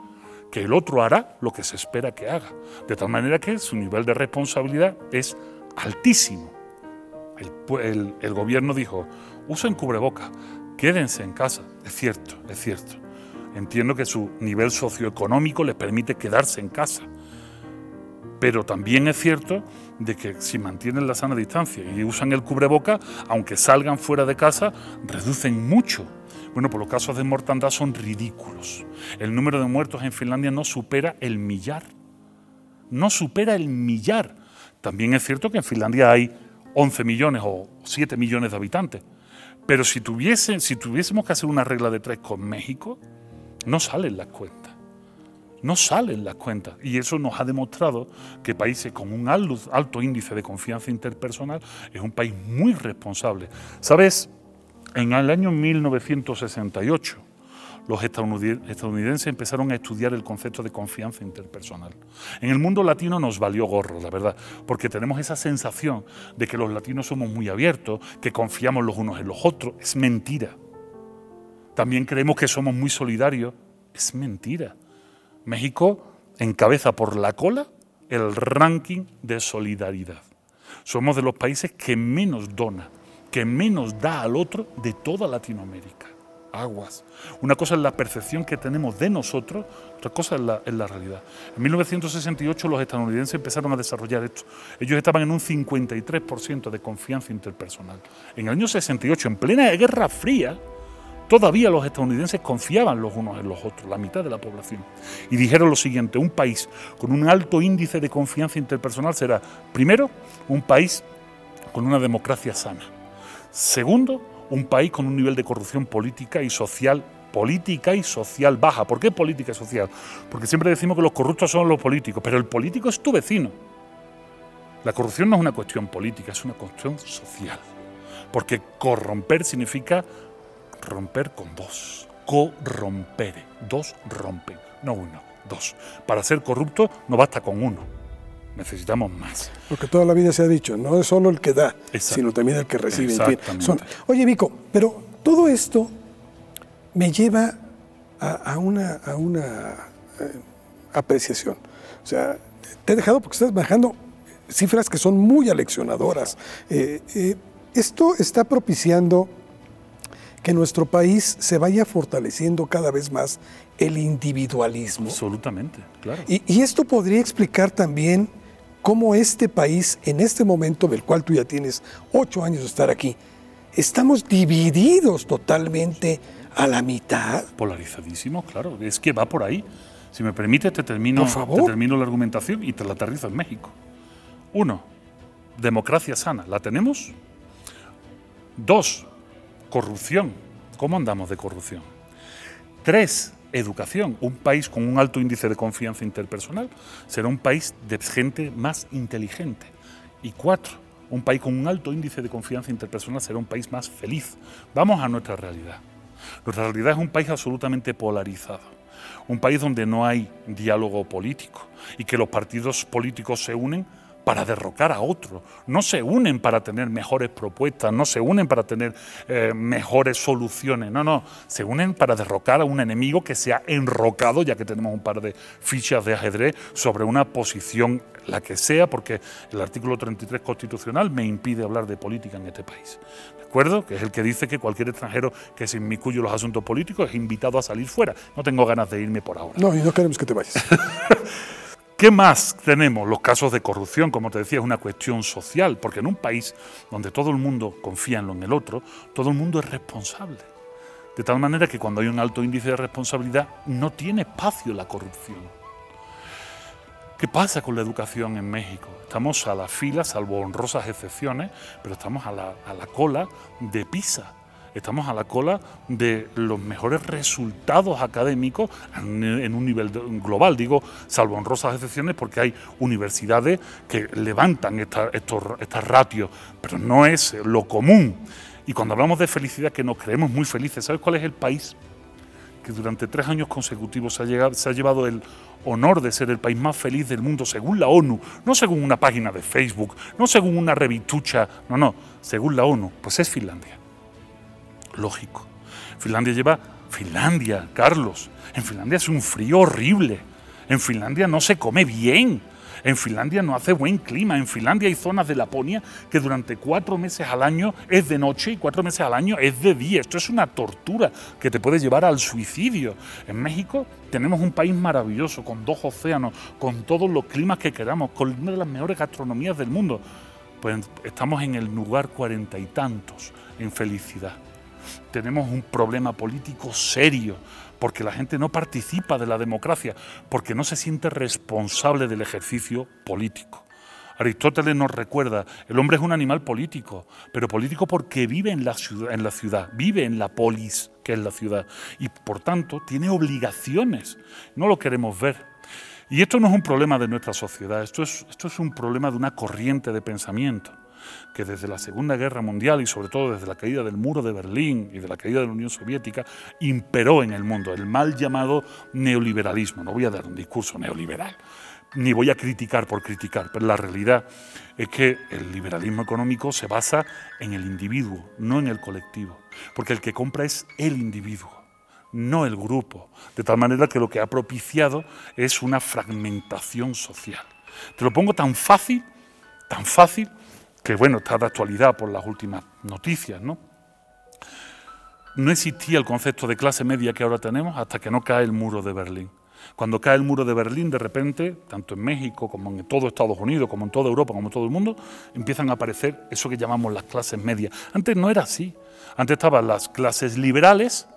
que el otro hará lo que se espera que haga. De tal manera que su nivel de responsabilidad es altísimo. El, gobierno dijo, usen cubreboca, quédense en casa. Es cierto, es cierto. Entiendo que su nivel socioeconómico les permite quedarse en casa. Pero también es cierto de que si mantienen la sana distancia y usan el cubreboca, aunque salgan fuera de casa, reducen mucho. Bueno, por los casos de mortandad son ridículos. El número de muertos en Finlandia no supera el millar. No supera el millar. También es cierto que en Finlandia hay 11 millones o 7 millones de habitantes. Pero si, tuviesen, si tuviésemos que hacer una regla de tres con México, no salen las cuentas. No salen las cuentas. Y eso nos ha demostrado que países con un alto índice de confianza interpersonal es un país muy responsable. ¿Sabes? En el año 1968, los estadounidenses empezaron a estudiar el concepto de confianza interpersonal. En el mundo latino nos valió gorro, la verdad, porque tenemos esa sensación de que los latinos somos muy abiertos, que confiamos los unos en los otros. Es mentira. También creemos que somos muy solidarios. Es mentira. México encabeza por la cola el ranking de solidaridad. Somos de los países que menos dona, que menos da al otro de toda Latinoamérica. Aguas. Una cosa es la percepción que tenemos de nosotros, otra cosa es la, es la realidad. En 1968 los estadounidenses empezaron a desarrollar esto. Ellos estaban en un 53% de confianza interpersonal. En el año 68, en plena Guerra Fría, Todavía los estadounidenses confiaban los unos en los otros, la mitad de la población. Y dijeron lo siguiente, un país con un alto índice de confianza interpersonal será, primero, un país con una democracia sana. Segundo, un país con un nivel de corrupción política y social política y social baja. ¿Por qué política y social? Porque siempre decimos que los corruptos son los políticos, pero el político es tu vecino. La corrupción no es una cuestión política, es una cuestión social. Porque corromper significa romper con dos. Corrompere. Dos rompen, no uno, dos. Para ser corrupto no basta con uno. Necesitamos más. Porque toda la vida se ha dicho, no es solo el que da, sino también el que recibe. Oye, Vico, pero todo esto me lleva a, una, a una eh, apreciación. O sea, te he dejado porque estás manejando cifras que son muy aleccionadoras. Eh, eh, esto está propiciando que nuestro país se vaya fortaleciendo cada vez más el individualismo. Absolutamente, claro. Y, esto podría explicar también cómo este país, en este momento del cual tú ya tienes ocho años de estar aquí, estamos divididos totalmente a la mitad. Polarizadísimos, claro. Es que va por ahí. Si me permite, te termino, te termino la argumentación y te la aterrizo en México. Uno, democracia sana. ¿La tenemos? Dos, corrupción. ¿Cómo andamos de corrupción? Tres, educación. Un país con un alto índice de confianza interpersonal será un país de gente más inteligente. Y cuatro, un país con un alto índice de confianza interpersonal será un país más feliz. Vamos a nuestra realidad. Nuestra realidad es un país absolutamente polarizado. Un país donde no hay diálogo político y que los partidos políticos se unen para derrocar a otro, no se unen para tener mejores propuestas, no se unen para tener eh, mejores soluciones, no, no, se unen para derrocar a un enemigo que se ha enrocado, ya que tenemos un par de fichas de ajedrez, sobre una posición, la que sea, porque el artículo 33 constitucional me impide hablar de política en este país. ¿De acuerdo? Que es el que dice que cualquier extranjero que se inmiscuye en los asuntos políticos es invitado a salir fuera. No tengo ganas de irme por ahora. No, y no queremos que te vayas. ¿Qué más tenemos? Los casos de corrupción, como te decía, es una cuestión social, porque en un país donde todo el mundo confía en lo en el otro, todo el mundo es responsable. De tal manera que cuando hay un alto índice de responsabilidad, no tiene espacio la corrupción. ¿Qué pasa con la educación en México? Estamos a la fila, salvo honrosas excepciones, pero estamos a la, a la cola de PISA estamos a la cola de los mejores resultados académicos en un nivel global. Digo, salvo honrosas excepciones, porque hay universidades que levantan estas ratios, pero no es lo común. Y cuando hablamos de felicidad, que nos creemos muy felices, ¿sabes cuál es el país que durante tres años consecutivos se ha, llegado, se ha llevado el honor de ser el país más feliz del mundo según la ONU, no según una página de Facebook, no según una revitucha, no, no, según la ONU, pues es Finlandia lógico. Finlandia lleva, Finlandia, Carlos, en Finlandia es un frío horrible, en Finlandia no se come bien, en Finlandia no hace buen clima, en Finlandia hay zonas de Laponia que durante cuatro meses al año es de noche y cuatro meses al año es de día. Esto es una tortura que te puede llevar al suicidio. En México tenemos un país maravilloso, con dos océanos, con todos los climas que queramos, con una de las mejores gastronomías del mundo. Pues estamos en el lugar cuarenta y tantos en felicidad tenemos un problema político serio, porque la gente no participa de la democracia, porque no se siente responsable del ejercicio político. Aristóteles nos recuerda, el hombre es un animal político, pero político porque vive en la ciudad, vive en la polis, que es la ciudad, y por tanto tiene obligaciones. No lo queremos ver. Y esto no es un problema de nuestra sociedad, esto es, esto es un problema de una corriente de pensamiento que desde la Segunda Guerra Mundial y sobre todo desde la caída del muro de Berlín y de la caída de la Unión Soviética imperó en el mundo el mal llamado neoliberalismo. No voy a dar un discurso neoliberal, ni voy a criticar por criticar, pero la realidad es que el liberalismo económico se basa en el individuo, no en el colectivo, porque el que compra es el individuo no el grupo, de tal manera que lo que ha propiciado es una fragmentación social. Te lo pongo tan fácil, tan fácil, que bueno, está de actualidad por las últimas noticias, ¿no? No existía el concepto de clase media que ahora tenemos hasta que no cae el muro de Berlín. Cuando cae el muro de Berlín, de repente, tanto en México como en todo Estados Unidos, como en toda Europa, como en todo el mundo, empiezan a aparecer eso que llamamos las clases medias. Antes no era así. Antes estaban las clases liberales,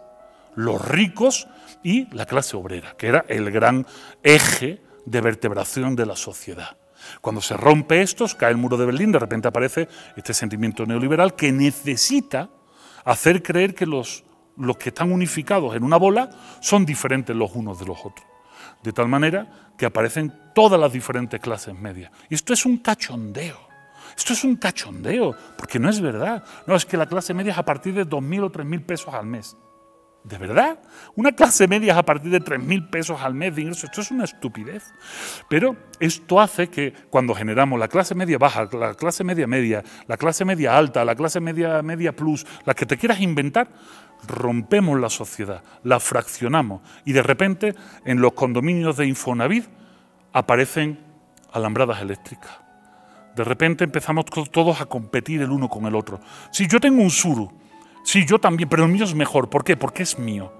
los ricos y la clase obrera, que era el gran eje de vertebración de la sociedad. Cuando se rompe esto, cae el muro de Berlín, de repente aparece este sentimiento neoliberal que necesita hacer creer que los, los que están unificados en una bola son diferentes los unos de los otros. De tal manera que aparecen todas las diferentes clases medias. Y esto es un cachondeo. Esto es un cachondeo, porque no es verdad. No, es que la clase media es a partir de 2.000 o 3.000 pesos al mes. ¿De verdad? Una clase media es a partir de 3.000 pesos al mes de ingreso. Esto es una estupidez. Pero esto hace que cuando generamos la clase media baja, la clase media media, la clase media alta, la clase media media plus, la que te quieras inventar, rompemos la sociedad, la fraccionamos y de repente en los condominios de Infonavit aparecen alambradas eléctricas. De repente empezamos todos a competir el uno con el otro. Si yo tengo un Suru, si yo también, pero el mío es mejor. ¿Por qué? Porque es mío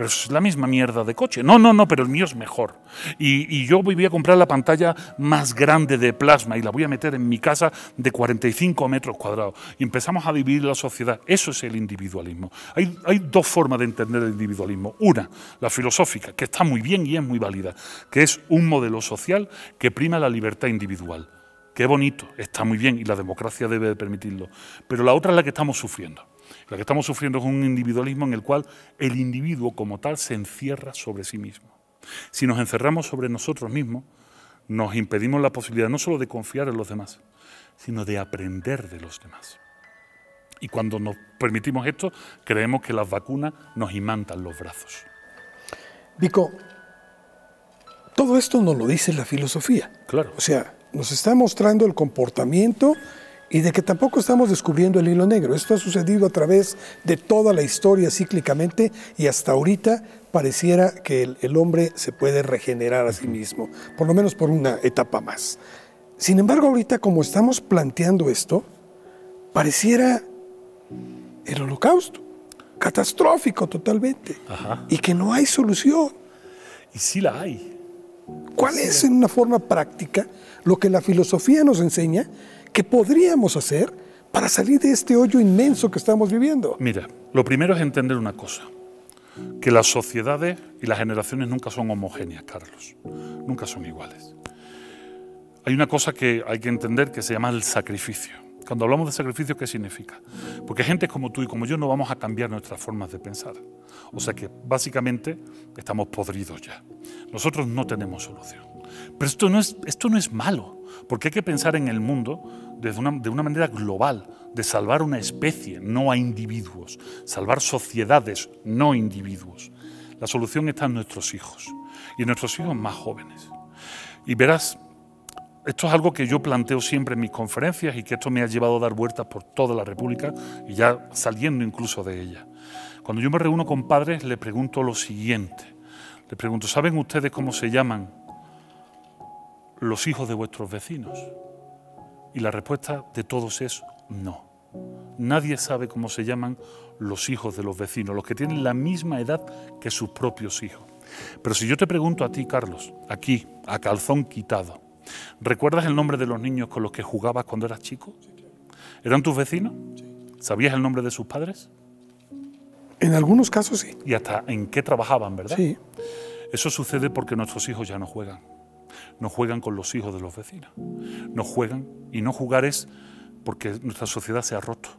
pero es la misma mierda de coche. No, no, no, pero el mío es mejor. Y, yo voy a comprar la pantalla más grande de plasma y la voy a meter en mi casa de 45 metros cuadrados. Y empezamos a dividir la sociedad. Eso es el individualismo. Hay, hay dos formas de entender el individualismo. Una, la filosófica, que está muy bien y es muy válida, que es un modelo social que prima la libertad individual. Qué bonito, está muy bien y la democracia debe de permitirlo. Pero la otra es la que estamos sufriendo. La que estamos sufriendo es un individualismo en el cual el individuo como tal se encierra sobre sí mismo. Si nos encerramos sobre nosotros mismos, nos impedimos la posibilidad no solo de confiar en los demás, sino de aprender de los demás. Y cuando nos permitimos esto, creemos que las vacunas nos imantan los brazos. Vico, todo esto nos lo dice la filosofía. Claro. O sea, nos está mostrando el comportamiento y de que tampoco estamos descubriendo el hilo negro. Esto ha sucedido a través de toda la historia cíclicamente y hasta ahorita pareciera que el, hombre se puede regenerar a sí mismo, por lo menos por una etapa más. Sin embargo, ahorita como estamos planteando esto, pareciera el holocausto, catastrófico totalmente, y que no hay solución. Y sí la hay. ¿Cuál es en una forma práctica lo que la filosofía nos enseña ¿Qué podríamos hacer para salir de este hoyo inmenso que estamos viviendo? Mira, lo primero es entender una cosa, que las sociedades y las generaciones nunca son homogéneas, Carlos, nunca son iguales. Hay una cosa que hay que entender que se llama el sacrificio. Cuando hablamos de sacrificio, ¿qué significa? Porque gente como tú y como yo no vamos a cambiar nuestras formas de pensar. O sea que básicamente estamos podridos ya. Nosotros no tenemos solución. Pero esto no es, esto no es malo. Porque hay que pensar en el mundo de una, de una manera global, de salvar una especie, no a individuos, salvar sociedades, no individuos. La solución está en nuestros hijos y en nuestros hijos más jóvenes. Y verás, esto es algo que yo planteo siempre en mis conferencias y que esto me ha llevado a dar vueltas por toda la República y ya saliendo incluso de ella. Cuando yo me reúno con padres, les pregunto lo siguiente. Les pregunto, ¿saben ustedes cómo se llaman los hijos de vuestros vecinos? Y la respuesta de todos es no. Nadie sabe cómo se llaman los hijos de los vecinos, los que tienen la misma edad que sus propios hijos. Pero si yo te pregunto a ti, Carlos, aquí, a calzón quitado, ¿recuerdas el nombre de los niños con los que jugabas cuando eras chico? ¿Eran tus vecinos? ¿Sabías el nombre de sus padres? En algunos casos sí. ¿Y hasta en qué trabajaban, verdad? Sí. Eso sucede porque nuestros hijos ya no juegan no juegan con los hijos de los vecinos. No juegan y no jugar es porque nuestra sociedad se ha roto.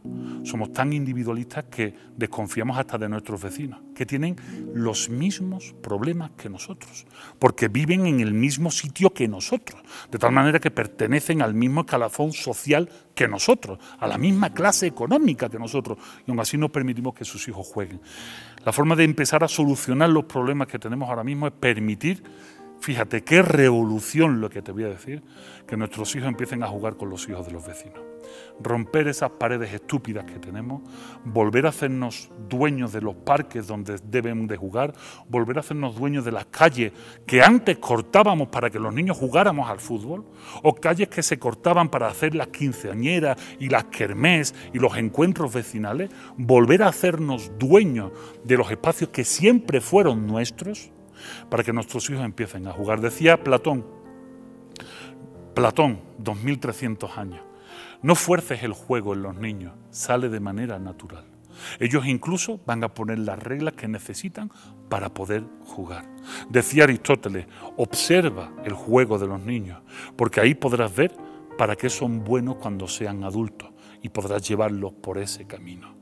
Somos tan individualistas que desconfiamos hasta de nuestros vecinos, que tienen los mismos problemas que nosotros, porque viven en el mismo sitio que nosotros, de tal manera que pertenecen al mismo escalafón social que nosotros, a la misma clase económica que nosotros, y aún así no permitimos que sus hijos jueguen. La forma de empezar a solucionar los problemas que tenemos ahora mismo es permitir Fíjate qué revolución lo que te voy a decir, que nuestros hijos empiecen a jugar con los hijos de los vecinos. Romper esas paredes estúpidas que tenemos, volver a hacernos dueños de los parques donde deben de jugar, volver a hacernos dueños de las calles que antes cortábamos para que los niños jugáramos al fútbol, o calles que se cortaban para hacer las quinceañeras y las kermés y los encuentros vecinales, volver a hacernos dueños de los espacios que siempre fueron nuestros para que nuestros hijos empiecen a jugar. Decía Platón, Platón, 2300 años, no fuerces el juego en los niños, sale de manera natural. Ellos incluso van a poner las reglas que necesitan para poder jugar. Decía Aristóteles, observa el juego de los niños, porque ahí podrás ver para qué son buenos cuando sean adultos y podrás llevarlos por ese camino.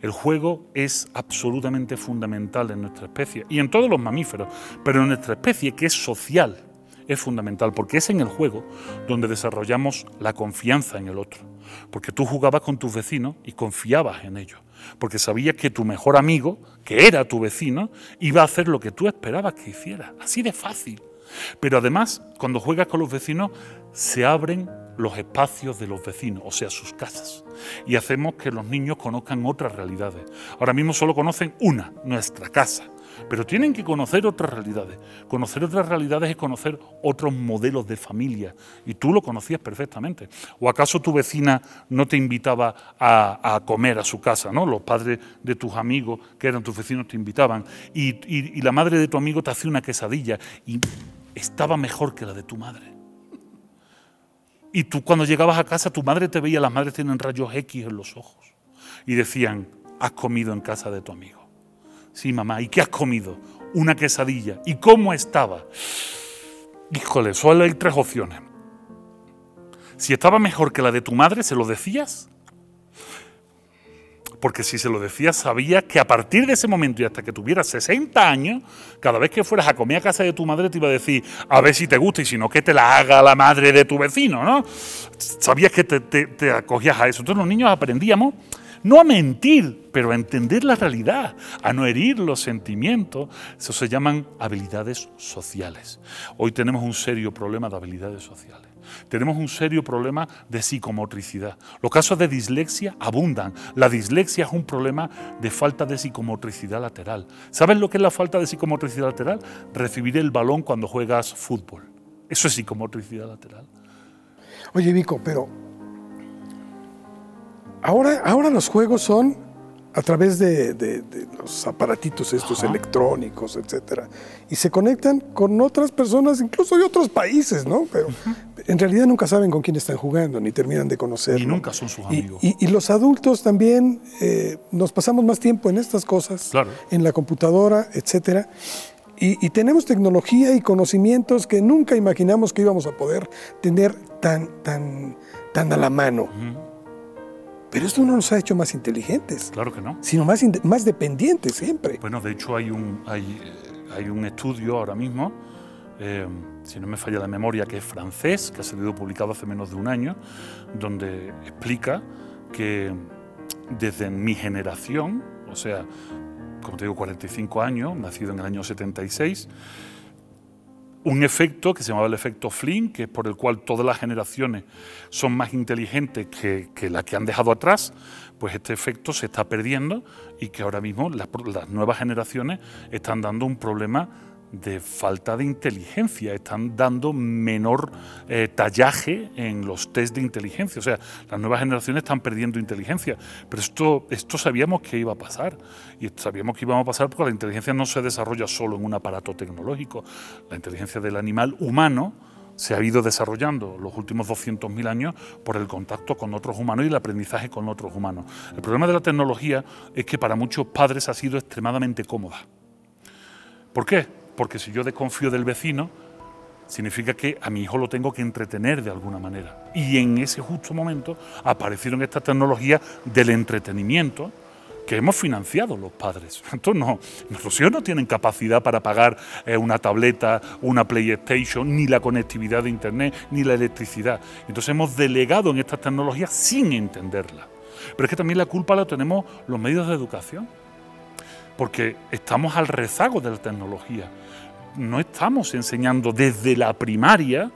El juego es absolutamente fundamental en nuestra especie y en todos los mamíferos, pero en nuestra especie, que es social, es fundamental, porque es en el juego donde desarrollamos la confianza en el otro. Porque tú jugabas con tus vecinos y confiabas en ellos, porque sabías que tu mejor amigo, que era tu vecino, iba a hacer lo que tú esperabas que hiciera. Así de fácil. Pero además, cuando juegas con los vecinos, se abren los espacios de los vecinos, o sea, sus casas. Y hacemos que los niños conozcan otras realidades. Ahora mismo solo conocen una, nuestra casa. Pero tienen que conocer otras realidades. Conocer otras realidades es conocer otros modelos de familia. Y tú lo conocías perfectamente. ¿O acaso tu vecina no te invitaba a, comer a su casa? ¿no? Los padres de tus amigos, que eran tus vecinos, te invitaban. Y, y la madre de tu amigo te hacía una quesadilla. Y estaba mejor que la de tu madre. Y tú cuando llegabas a casa, tu madre te veía, las madres tienen rayos X en los ojos. Y decían, has comido en casa de tu amigo. Sí, mamá, ¿y qué has comido? Una quesadilla. ¿Y cómo estaba? Híjole, solo hay tres opciones. Si estaba mejor que la de tu madre, ¿se lo decías? Porque si se lo decías, sabías que a partir de ese momento y hasta que tuvieras 60 años, cada vez que fueras a comer a casa de tu madre te iba a decir, a ver si te gusta y si no, que te la haga la madre de tu vecino, ¿no? Sabías que te, te acogías a eso. Entonces los niños aprendíamos no a mentir, pero a entender la realidad, a no herir los sentimientos. Eso se llaman habilidades sociales. Hoy tenemos un serio problema de habilidades sociales. Tenemos un serio problema de psicomotricidad. Los casos de dislexia abundan. La dislexia es un problema de falta de psicomotricidad lateral. ¿Sabes lo que es la falta de psicomotricidad lateral? Recibir el balón cuando juegas fútbol. Eso es psicomotricidad lateral. Oye, Vico, pero Ahora, ahora los juegos son a través de, los aparatitos estos electrónicos, etcétera, y se conectan con otras personas, incluso de otros países, ¿no? Pero en realidad nunca saben con quién están jugando, ni terminan de conocer. Y nunca son sus amigos. Y, los adultos también eh, nos pasamos más tiempo en estas cosas, en la computadora, etcétera. Y, tenemos tecnología y conocimientos que nunca imaginamos que íbamos a poder tener tan, tan, tan a la mano. Pero esto no nos ha hecho más inteligentes. Claro que no. Sino más, más dependientes siempre. Bueno, de hecho hay un, hay, hay un estudio ahora mismo, eh, si no me falla la memoria, que es francés, que ha salido publicado hace menos de un año, donde explica que desde mi generación, o sea, como te digo, 45 años, nacido en el año 76, un efecto que se llamaba el efecto Flynn, que es por el cual todas las generaciones son más inteligentes que, que las que han dejado atrás, pues este efecto se está perdiendo y que ahora mismo las nuevas generaciones están dando un problema de falta de inteligencia, están dando menor eh, tallaje en los test de inteligencia. O sea, las nuevas generaciones están perdiendo inteligencia. Pero esto, esto sabíamos que iba a pasar. Y sabíamos que iba a pasar porque la inteligencia no se desarrolla solo en un aparato tecnológico. La inteligencia del animal humano se ha ido desarrollando los últimos 200.000 años por el contacto con otros humanos y el aprendizaje con otros humanos. El problema de la tecnología es que para muchos padres ha sido extremadamente cómoda. ¿Por qué? Porque si yo desconfío del vecino, significa que a mi hijo lo tengo que entretener de alguna manera. Y en ese justo momento aparecieron estas tecnologías del entretenimiento que hemos financiado los padres. Entonces, no, hijos no tienen capacidad para pagar eh, una tableta, una PlayStation, ni la conectividad de Internet, ni la electricidad. Entonces hemos delegado en estas tecnologías sin entenderlas. Pero es que también la culpa la tenemos los medios de educación porque estamos al rezago de la tecnología. No estamos enseñando desde la primaria,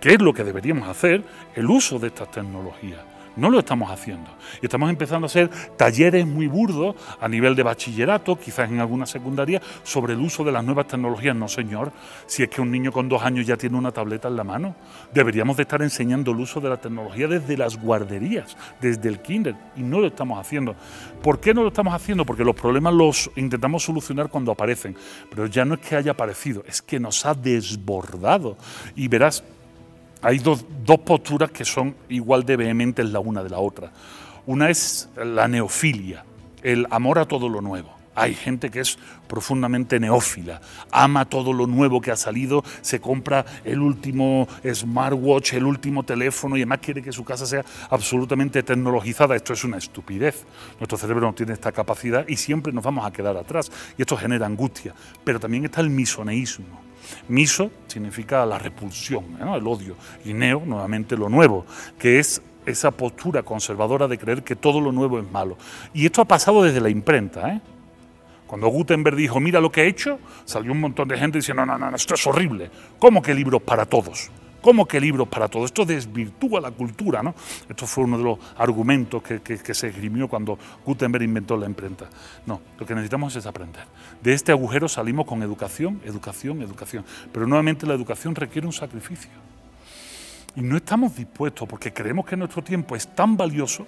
que es lo que deberíamos hacer, el uso de estas tecnologías. No lo estamos haciendo. Y estamos empezando a hacer talleres muy burdos a nivel de bachillerato, quizás en alguna secundaria, sobre el uso de las nuevas tecnologías. No, señor, si es que un niño con dos años ya tiene una tableta en la mano. Deberíamos de estar enseñando el uso de la tecnología desde las guarderías, desde el kinder, y no lo estamos haciendo. ¿Por qué no lo estamos haciendo? Porque los problemas los intentamos solucionar cuando aparecen, pero ya no es que haya aparecido, es que nos ha desbordado. Y verás, hay dos, posturas que son igual de vehementes la una de la otra. Una es la neofilia, el amor a todo lo nuevo. Hay gente que es profundamente neófila, ama todo lo nuevo que ha salido, se compra el último smartwatch, el último teléfono y además quiere que su casa sea absolutamente tecnologizada. Esto es una estupidez. Nuestro cerebro no tiene esta capacidad y siempre nos vamos a quedar atrás. Y esto genera angustia. Pero también está el misoneísmo Miso significa la repulsión, el odio, y neo, nuevamente lo nuevo, que es esa postura conservadora de creer que todo lo nuevo es malo. Y esto ha pasado desde la imprenta. ¿eh? Cuando Gutenberg dijo, mira lo que he hecho, salió un montón de gente diciendo, no, no, no, esto es horrible. ¿Cómo que libros para todos? ¿Cómo que libros para todo? Esto desvirtúa la cultura, ¿no? Esto fue uno de los argumentos que, que, se esgrimió cuando Gutenberg inventó la imprenta. No, lo que necesitamos es aprender. De este agujero salimos con educación, educación, educación. Pero nuevamente la educación requiere un sacrificio. Y no estamos dispuestos, porque creemos que nuestro tiempo es tan valioso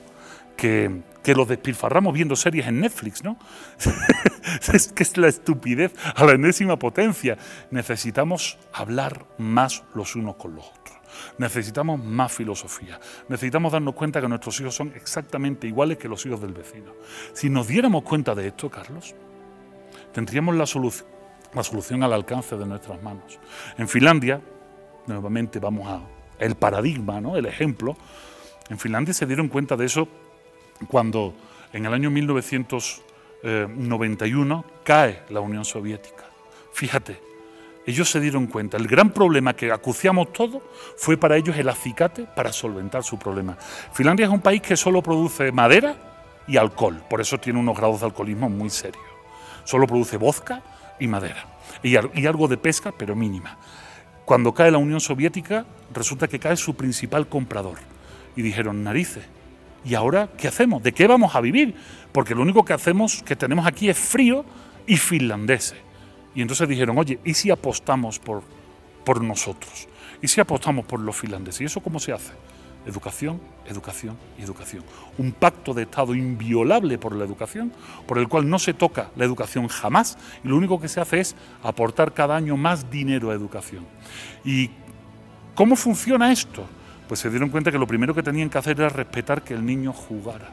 que, que lo despilfarramos viendo series en Netflix, ¿no? es que es la estupidez a la enésima potencia. Necesitamos hablar más los unos con los otros. Necesitamos más filosofía. Necesitamos darnos cuenta que nuestros hijos son exactamente iguales que los hijos del vecino. Si nos diéramos cuenta de esto, Carlos, tendríamos la solución, la solución al alcance de nuestras manos. En Finlandia, nuevamente vamos a el paradigma, ¿no? el ejemplo, en Finlandia se dieron cuenta de eso cuando en el año 1991 cae la Unión Soviética. Fíjate, ellos se dieron cuenta, el gran problema que acuciamos todos fue para ellos el acicate para solventar su problema. Finlandia es un país que solo produce madera y alcohol, por eso tiene unos grados de alcoholismo muy serios. Solo produce vodka y madera, y, y algo de pesca, pero mínima. Cuando cae la Unión Soviética, resulta que cae su principal comprador. Y dijeron, narices, ¿Y ahora qué hacemos? ¿De qué vamos a vivir? Porque lo único que hacemos, que tenemos aquí es frío y finlandeses. Y entonces dijeron, oye, ¿y si apostamos por, por nosotros? ¿Y si apostamos por los finlandeses? ¿Y eso cómo se hace? Educación, educación y educación. Un pacto de Estado inviolable por la educación, por el cual no se toca la educación jamás y lo único que se hace es aportar cada año más dinero a educación. ¿Y cómo funciona esto? Pues se dieron cuenta que lo primero que tenían que hacer era respetar que el niño jugara.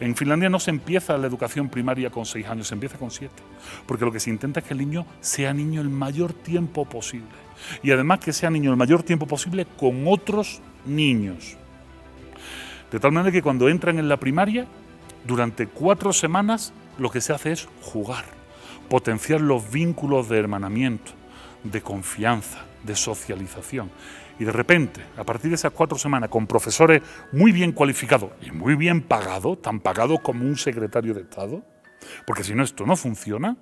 En Finlandia no se empieza la educación primaria con seis años, se empieza con siete, porque lo que se intenta es que el niño sea niño el mayor tiempo posible. Y además que sea niño el mayor tiempo posible con otros niños. De tal manera que cuando entran en la primaria, durante cuatro semanas lo que se hace es jugar, potenciar los vínculos de hermanamiento, de confianza, de socialización. Y de repente, a partir de esas cuatro semanas, con profesores muy bien cualificados y muy bien pagados, tan pagados como un secretario de Estado, porque si no esto no funciona,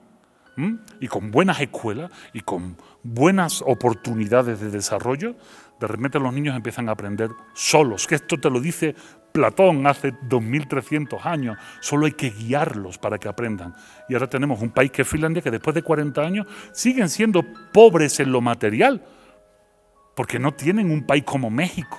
y con buenas escuelas y con buenas oportunidades de desarrollo, de repente los niños empiezan a aprender solos, que esto te lo dice Platón hace 2300 años, solo hay que guiarlos para que aprendan. Y ahora tenemos un país que es Finlandia que después de 40 años siguen siendo pobres en lo material, porque no tienen un país como México,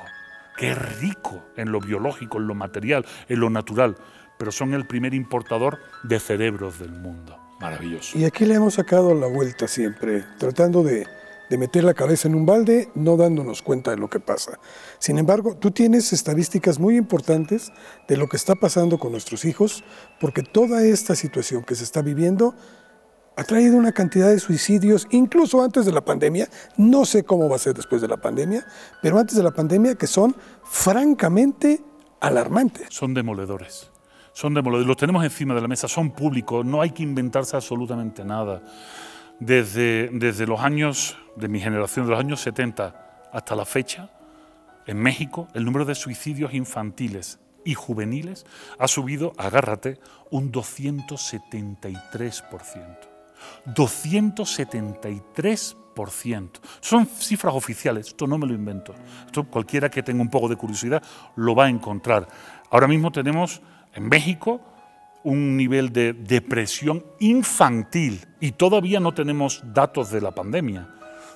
que es rico en lo biológico, en lo material, en lo natural, pero son el primer importador de cerebros del mundo. Maravilloso. Y aquí le hemos sacado la vuelta siempre, tratando de, de meter la cabeza en un balde, no dándonos cuenta de lo que pasa. Sin embargo, tú tienes estadísticas muy importantes de lo que está pasando con nuestros hijos, porque toda esta situación que se está viviendo ha traído una cantidad de suicidios, incluso antes de la pandemia, no sé cómo va a ser después de la pandemia, pero antes de la pandemia que son francamente alarmantes. Son demoledores, son demoledores, los tenemos encima de la mesa, son públicos, no hay que inventarse absolutamente nada. Desde, desde los años de mi generación, de los años 70 hasta la fecha, en México el número de suicidios infantiles y juveniles ha subido, agárrate, un 273%. 273%. Son cifras oficiales, esto no me lo invento. Esto cualquiera que tenga un poco de curiosidad lo va a encontrar. Ahora mismo tenemos en México un nivel de depresión infantil y todavía no tenemos datos de la pandemia.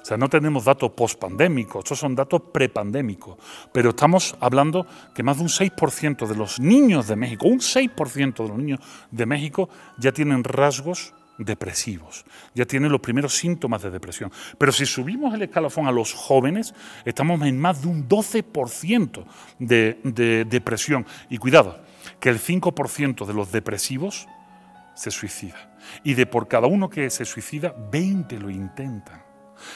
O sea, no tenemos datos pospandémicos, estos son datos prepandémicos. Pero estamos hablando que más de un 6% de los niños de México, un 6% de los niños de México ya tienen rasgos depresivos, ya tienen los primeros síntomas de depresión. Pero si subimos el escalafón a los jóvenes, estamos en más de un 12% de, de depresión. Y cuidado, que el 5% de los depresivos se suicida. Y de por cada uno que se suicida, 20 lo intentan.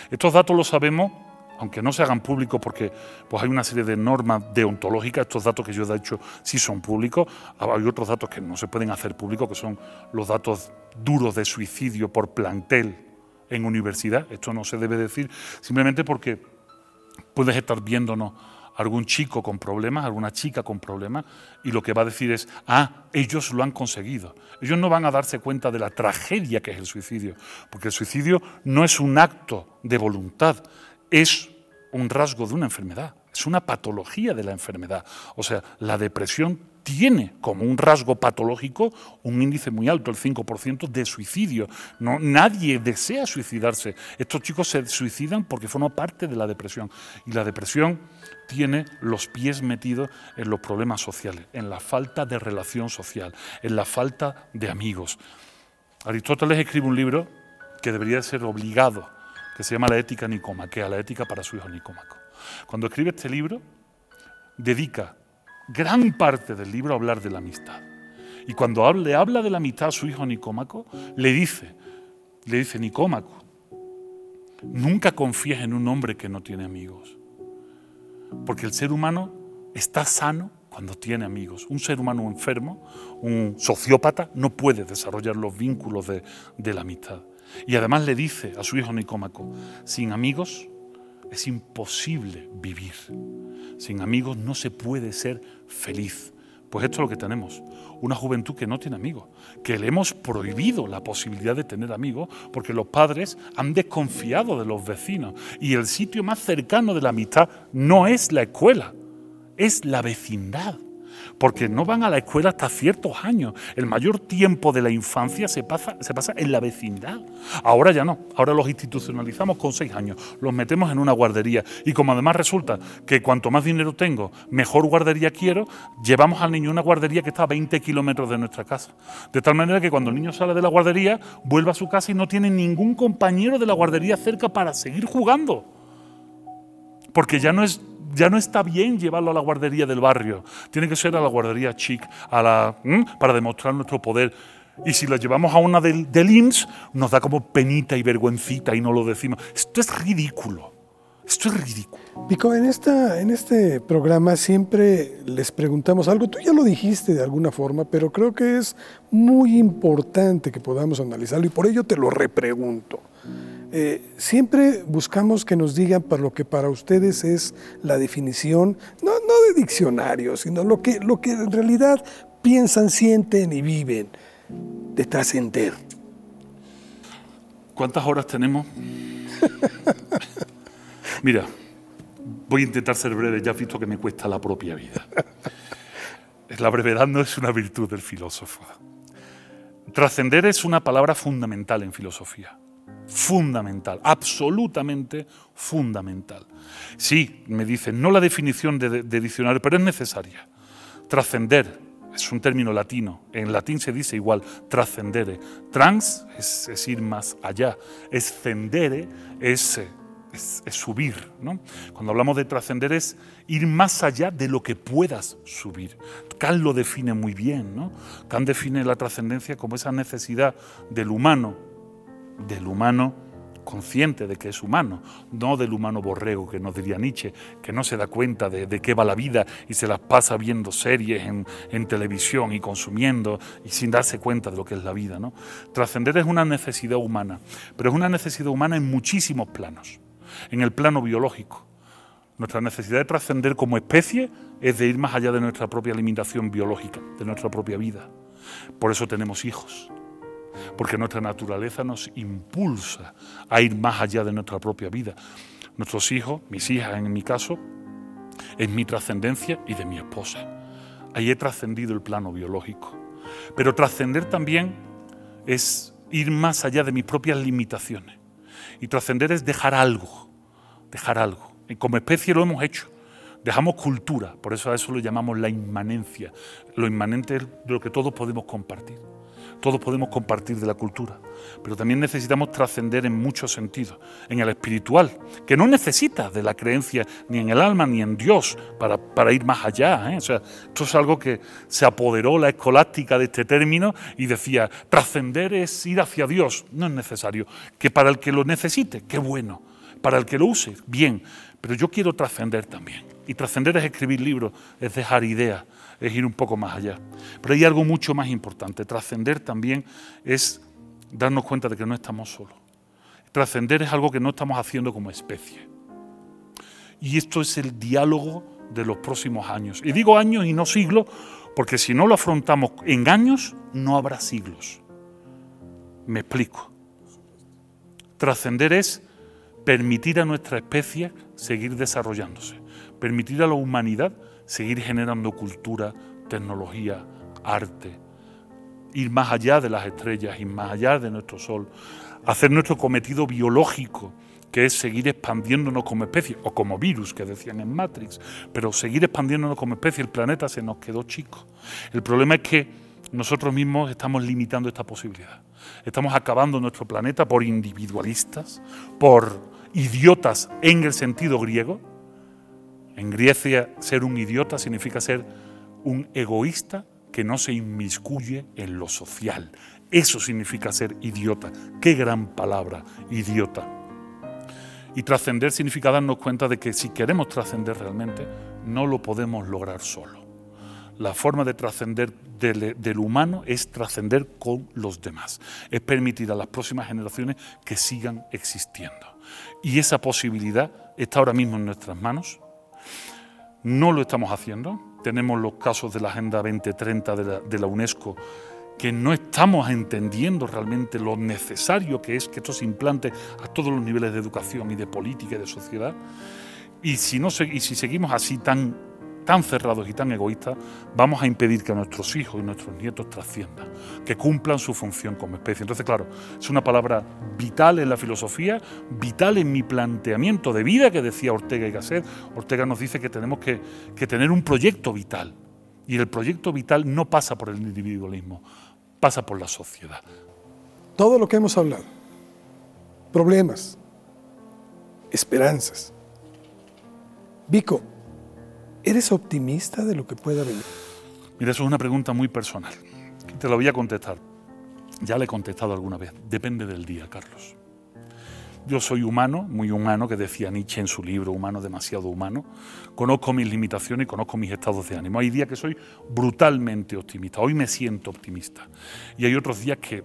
Estos datos los sabemos aunque no se hagan públicos porque pues hay una serie de normas deontológicas, estos datos que yo he dicho sí son públicos, hay otros datos que no se pueden hacer públicos, que son los datos duros de suicidio por plantel en universidad, esto no se debe decir simplemente porque puedes estar viéndonos algún chico con problemas, alguna chica con problemas, y lo que va a decir es, ah, ellos lo han conseguido. Ellos no van a darse cuenta de la tragedia que es el suicidio, porque el suicidio no es un acto de voluntad, es un rasgo de una enfermedad, es una patología de la enfermedad. O sea, la depresión tiene como un rasgo patológico un índice muy alto, el 5% de suicidio. Nadie desea suicidarse. Estos chicos se suicidan porque forman parte de la depresión. Y la depresión tiene los pies metidos en los problemas sociales, en la falta de relación social, en la falta de amigos. Aristóteles escribe un libro que debería ser obligado, que se llama La ética nicómaca, la ética para su hijo Nicómaco. Cuando escribe este libro, dedica gran parte del libro a hablar de la amistad. Y cuando le habla de la amistad a su hijo Nicómaco, le dice, le dice, Nicómaco, nunca confíes en un hombre que no tiene amigos. Porque el ser humano está sano cuando tiene amigos. Un ser humano enfermo, un sociópata, no puede desarrollar los vínculos de, de la amistad. Y además le dice a su hijo Nicómaco, sin amigos es imposible vivir. Sin amigos no se puede ser feliz. Pues esto es lo que tenemos, una juventud que no tiene amigos, que le hemos prohibido la posibilidad de tener amigos porque los padres han desconfiado de los vecinos y el sitio más cercano de la amistad no es la escuela, es la vecindad porque no van a la escuela hasta ciertos años. El mayor tiempo de la infancia se pasa, se pasa en la vecindad. Ahora ya no, ahora los institucionalizamos con seis años, los metemos en una guardería y como además resulta que cuanto más dinero tengo, mejor guardería quiero, llevamos al niño a una guardería que está a 20 kilómetros de nuestra casa. De tal manera que cuando el niño sale de la guardería, vuelve a su casa y no tiene ningún compañero de la guardería cerca para seguir jugando. Porque ya no es ya no está bien llevarlo a la guardería del barrio, tiene que ser a la guardería chic, a la, para demostrar nuestro poder. Y si lo llevamos a una del, del IMSS, nos da como penita y vergüencita y no lo decimos. Esto es ridículo. Esto es ridículo. Pico, en, esta, en este programa siempre les preguntamos algo. Tú ya lo dijiste de alguna forma, pero creo que es muy importante que podamos analizarlo y por ello te lo repregunto. Eh, siempre buscamos que nos digan para lo que para ustedes es la definición, no, de diccionario, sino lo que, lo que en realidad piensan, sienten y viven, de trascender. ¿Cuántas horas tenemos? Mira, voy a intentar ser breve, ya has visto que me cuesta la propia vida. La brevedad no es una virtud del filósofo. Trascender es una palabra fundamental en filosofía fundamental, absolutamente fundamental. Sí, me dicen, no la definición de, diccionario, pero es necesaria. Trascender es un término latino. En latín se dice igual, trascendere. Trans es, ir más allá. Escendere es, es, subir. Cuando hablamos de trascender es ir más allá de lo que puedas subir. Kant lo define muy bien. ¿no? Kant define la trascendencia como esa necesidad del humano del humano consciente de que es humano, no del humano borrego que nos diría Nietzsche, que no se da cuenta de, qué va la vida y se las pasa viendo series en, televisión y consumiendo y sin darse cuenta de lo que es la vida. ¿no? Trascender es una necesidad humana, pero es una necesidad humana en muchísimos planos. En el plano biológico, nuestra necesidad de trascender como especie es de ir más allá de nuestra propia limitación biológica, de nuestra propia vida. Por eso tenemos hijos, porque nuestra naturaleza nos impulsa a ir más allá de nuestra propia vida. Nuestros hijos, mis hijas en mi caso, es mi trascendencia y de mi esposa. Ahí he trascendido el plano biológico. Pero trascender también es ir más allá de mis propias limitaciones. Y trascender es dejar algo, dejar algo. Y como especie lo hemos hecho. Dejamos cultura, por eso a eso lo llamamos la inmanencia. Lo inmanente es lo que todos podemos compartir. Todos podemos compartir de la cultura, pero también necesitamos trascender en muchos sentidos, en el espiritual, que no necesita de la creencia ni en el alma ni en Dios para, ir más allá. ¿eh? O sea, esto es algo que se apoderó la escolástica de este término y decía, trascender es ir hacia Dios. No es necesario. Que para el que lo necesite, qué bueno. Para el que lo use, bien. Pero yo quiero trascender también. Y trascender es escribir libros, es dejar ideas, es ir un poco más allá. Pero hay algo mucho más importante. Trascender también es darnos cuenta de que no estamos solos. Trascender es algo que no estamos haciendo como especie. Y esto es el diálogo de los próximos años. Y digo años y no siglos, porque si no lo afrontamos en años, no habrá siglos. Me explico. Trascender es permitir a nuestra especie seguir desarrollándose, permitir a la humanidad seguir generando cultura, tecnología, arte, ir más allá de las estrellas, ir más allá de nuestro Sol, hacer nuestro cometido biológico, que es seguir expandiéndonos como especie, o como virus, que decían en Matrix, pero seguir expandiéndonos como especie, el planeta se nos quedó chico. El problema es que nosotros mismos estamos limitando esta posibilidad. Estamos acabando nuestro planeta por individualistas, por idiotas en el sentido griego, en Grecia ser un idiota significa ser un egoísta que no se inmiscuye en lo social. Eso significa ser idiota. Qué gran palabra, idiota. Y trascender significa darnos cuenta de que si queremos trascender realmente, no lo podemos lograr solo. La forma de trascender del, del, humano es trascender con los demás, es permitir a las próximas generaciones que sigan existiendo. Y esa posibilidad está ahora mismo en nuestras manos no lo estamos haciendo. Tenemos los casos de la Agenda 2030 de la, UNESCO que no estamos entendiendo realmente lo necesario que es que esto se implante a todos los niveles de educación y de política y de sociedad. Y si, no, y si seguimos así tan tan cerrados y tan egoístas, vamos a impedir que nuestros hijos y nuestros nietos trasciendan, que cumplan su función como especie. Entonces, claro, es una palabra vital en la filosofía, vital en mi planteamiento de vida que decía Ortega y Gasset. Ortega nos dice que tenemos que, que tener un proyecto vital. Y el proyecto vital no pasa por el individualismo, pasa por la sociedad. Todo lo que hemos hablado, problemas, esperanzas. Vico, ¿Eres optimista de lo que pueda venir? Mira, eso es una pregunta muy personal. Te la voy a contestar. Ya le he contestado alguna vez. Depende del día, Carlos. Yo soy humano, muy humano, que decía Nietzsche en su libro Humano, demasiado humano. Conozco mis limitaciones y conozco mis estados de ánimo. Hay días que soy brutalmente optimista. Hoy me siento optimista. Y hay otros días que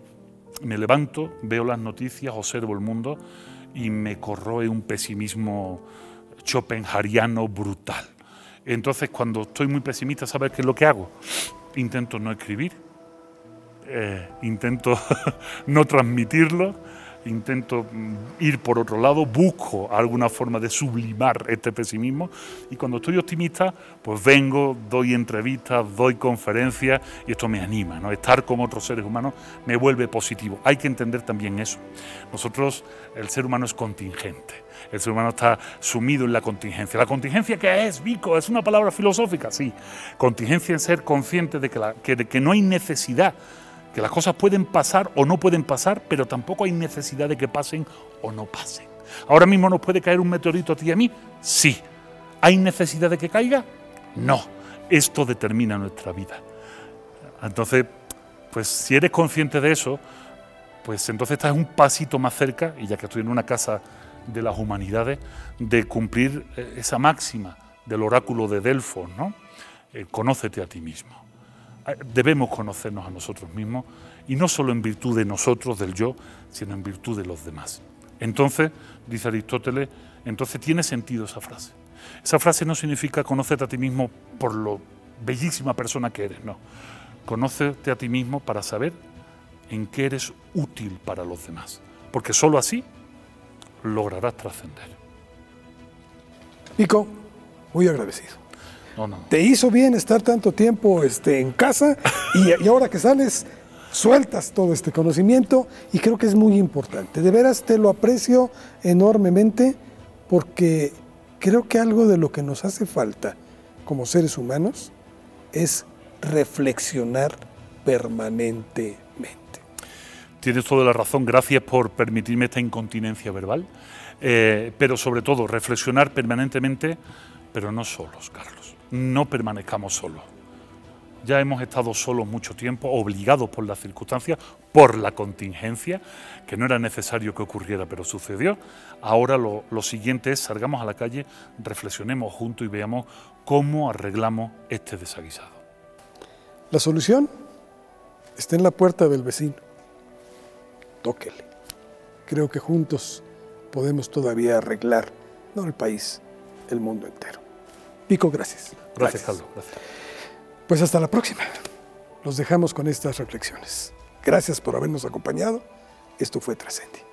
me levanto, veo las noticias, observo el mundo y me corroe un pesimismo schopenhaueriano brutal. Entonces, cuando estoy muy pesimista, ¿sabes qué es lo que hago? Intento no escribir, eh, intento no transmitirlo, intento mm, ir por otro lado, busco alguna forma de sublimar este pesimismo y cuando estoy optimista, pues vengo, doy entrevistas, doy conferencias y esto me anima, ¿no? Estar con otros seres humanos me vuelve positivo. Hay que entender también eso. Nosotros, el ser humano es contingente. El ser humano está sumido en la contingencia. ¿La contingencia qué es, Vico? ¿Es una palabra filosófica? Sí. Contingencia en ser consciente de que, que, de que no hay necesidad que las cosas pueden pasar o no pueden pasar, pero tampoco hay necesidad de que pasen o no pasen. Ahora mismo nos puede caer un meteorito a ti y a mí, sí. ¿Hay necesidad de que caiga? No. Esto determina nuestra vida. Entonces, pues si eres consciente de eso, pues entonces estás un pasito más cerca, y ya que estoy en una casa de las humanidades, de cumplir eh, esa máxima del oráculo de Delfos, ¿no? Eh, conócete a ti mismo debemos conocernos a nosotros mismos y no solo en virtud de nosotros, del yo, sino en virtud de los demás. Entonces, dice Aristóteles, entonces tiene sentido esa frase. Esa frase no significa conocerte a ti mismo por lo bellísima persona que eres, no. Conócete a ti mismo para saber en qué eres útil para los demás, porque sólo así lograrás trascender. Pico, muy agradecido. Te hizo bien estar tanto tiempo este, en casa y, ahora que sales, sueltas todo este conocimiento y creo que es muy importante. De veras te lo aprecio enormemente porque creo que algo de lo que nos hace falta como seres humanos es reflexionar permanentemente. Tienes toda la razón, gracias por permitirme esta incontinencia verbal, eh, pero sobre todo reflexionar permanentemente, pero no solos, Carlos no permanezcamos solos. Ya hemos estado solos mucho tiempo, obligados por las circunstancias, por la contingencia, que no era necesario que ocurriera, pero sucedió. Ahora lo, siguiente es, salgamos a la calle, reflexionemos juntos y veamos cómo arreglamos este desaguisado. La solución está en la puerta del vecino. Tóquele. Creo que juntos podemos todavía arreglar, no el país, el mundo entero. Pico, gracias. Gracias, Carlos. Gracias. Pues hasta la próxima. Los dejamos con estas reflexiones. Gracias por habernos acompañado. Esto fue Trascendi.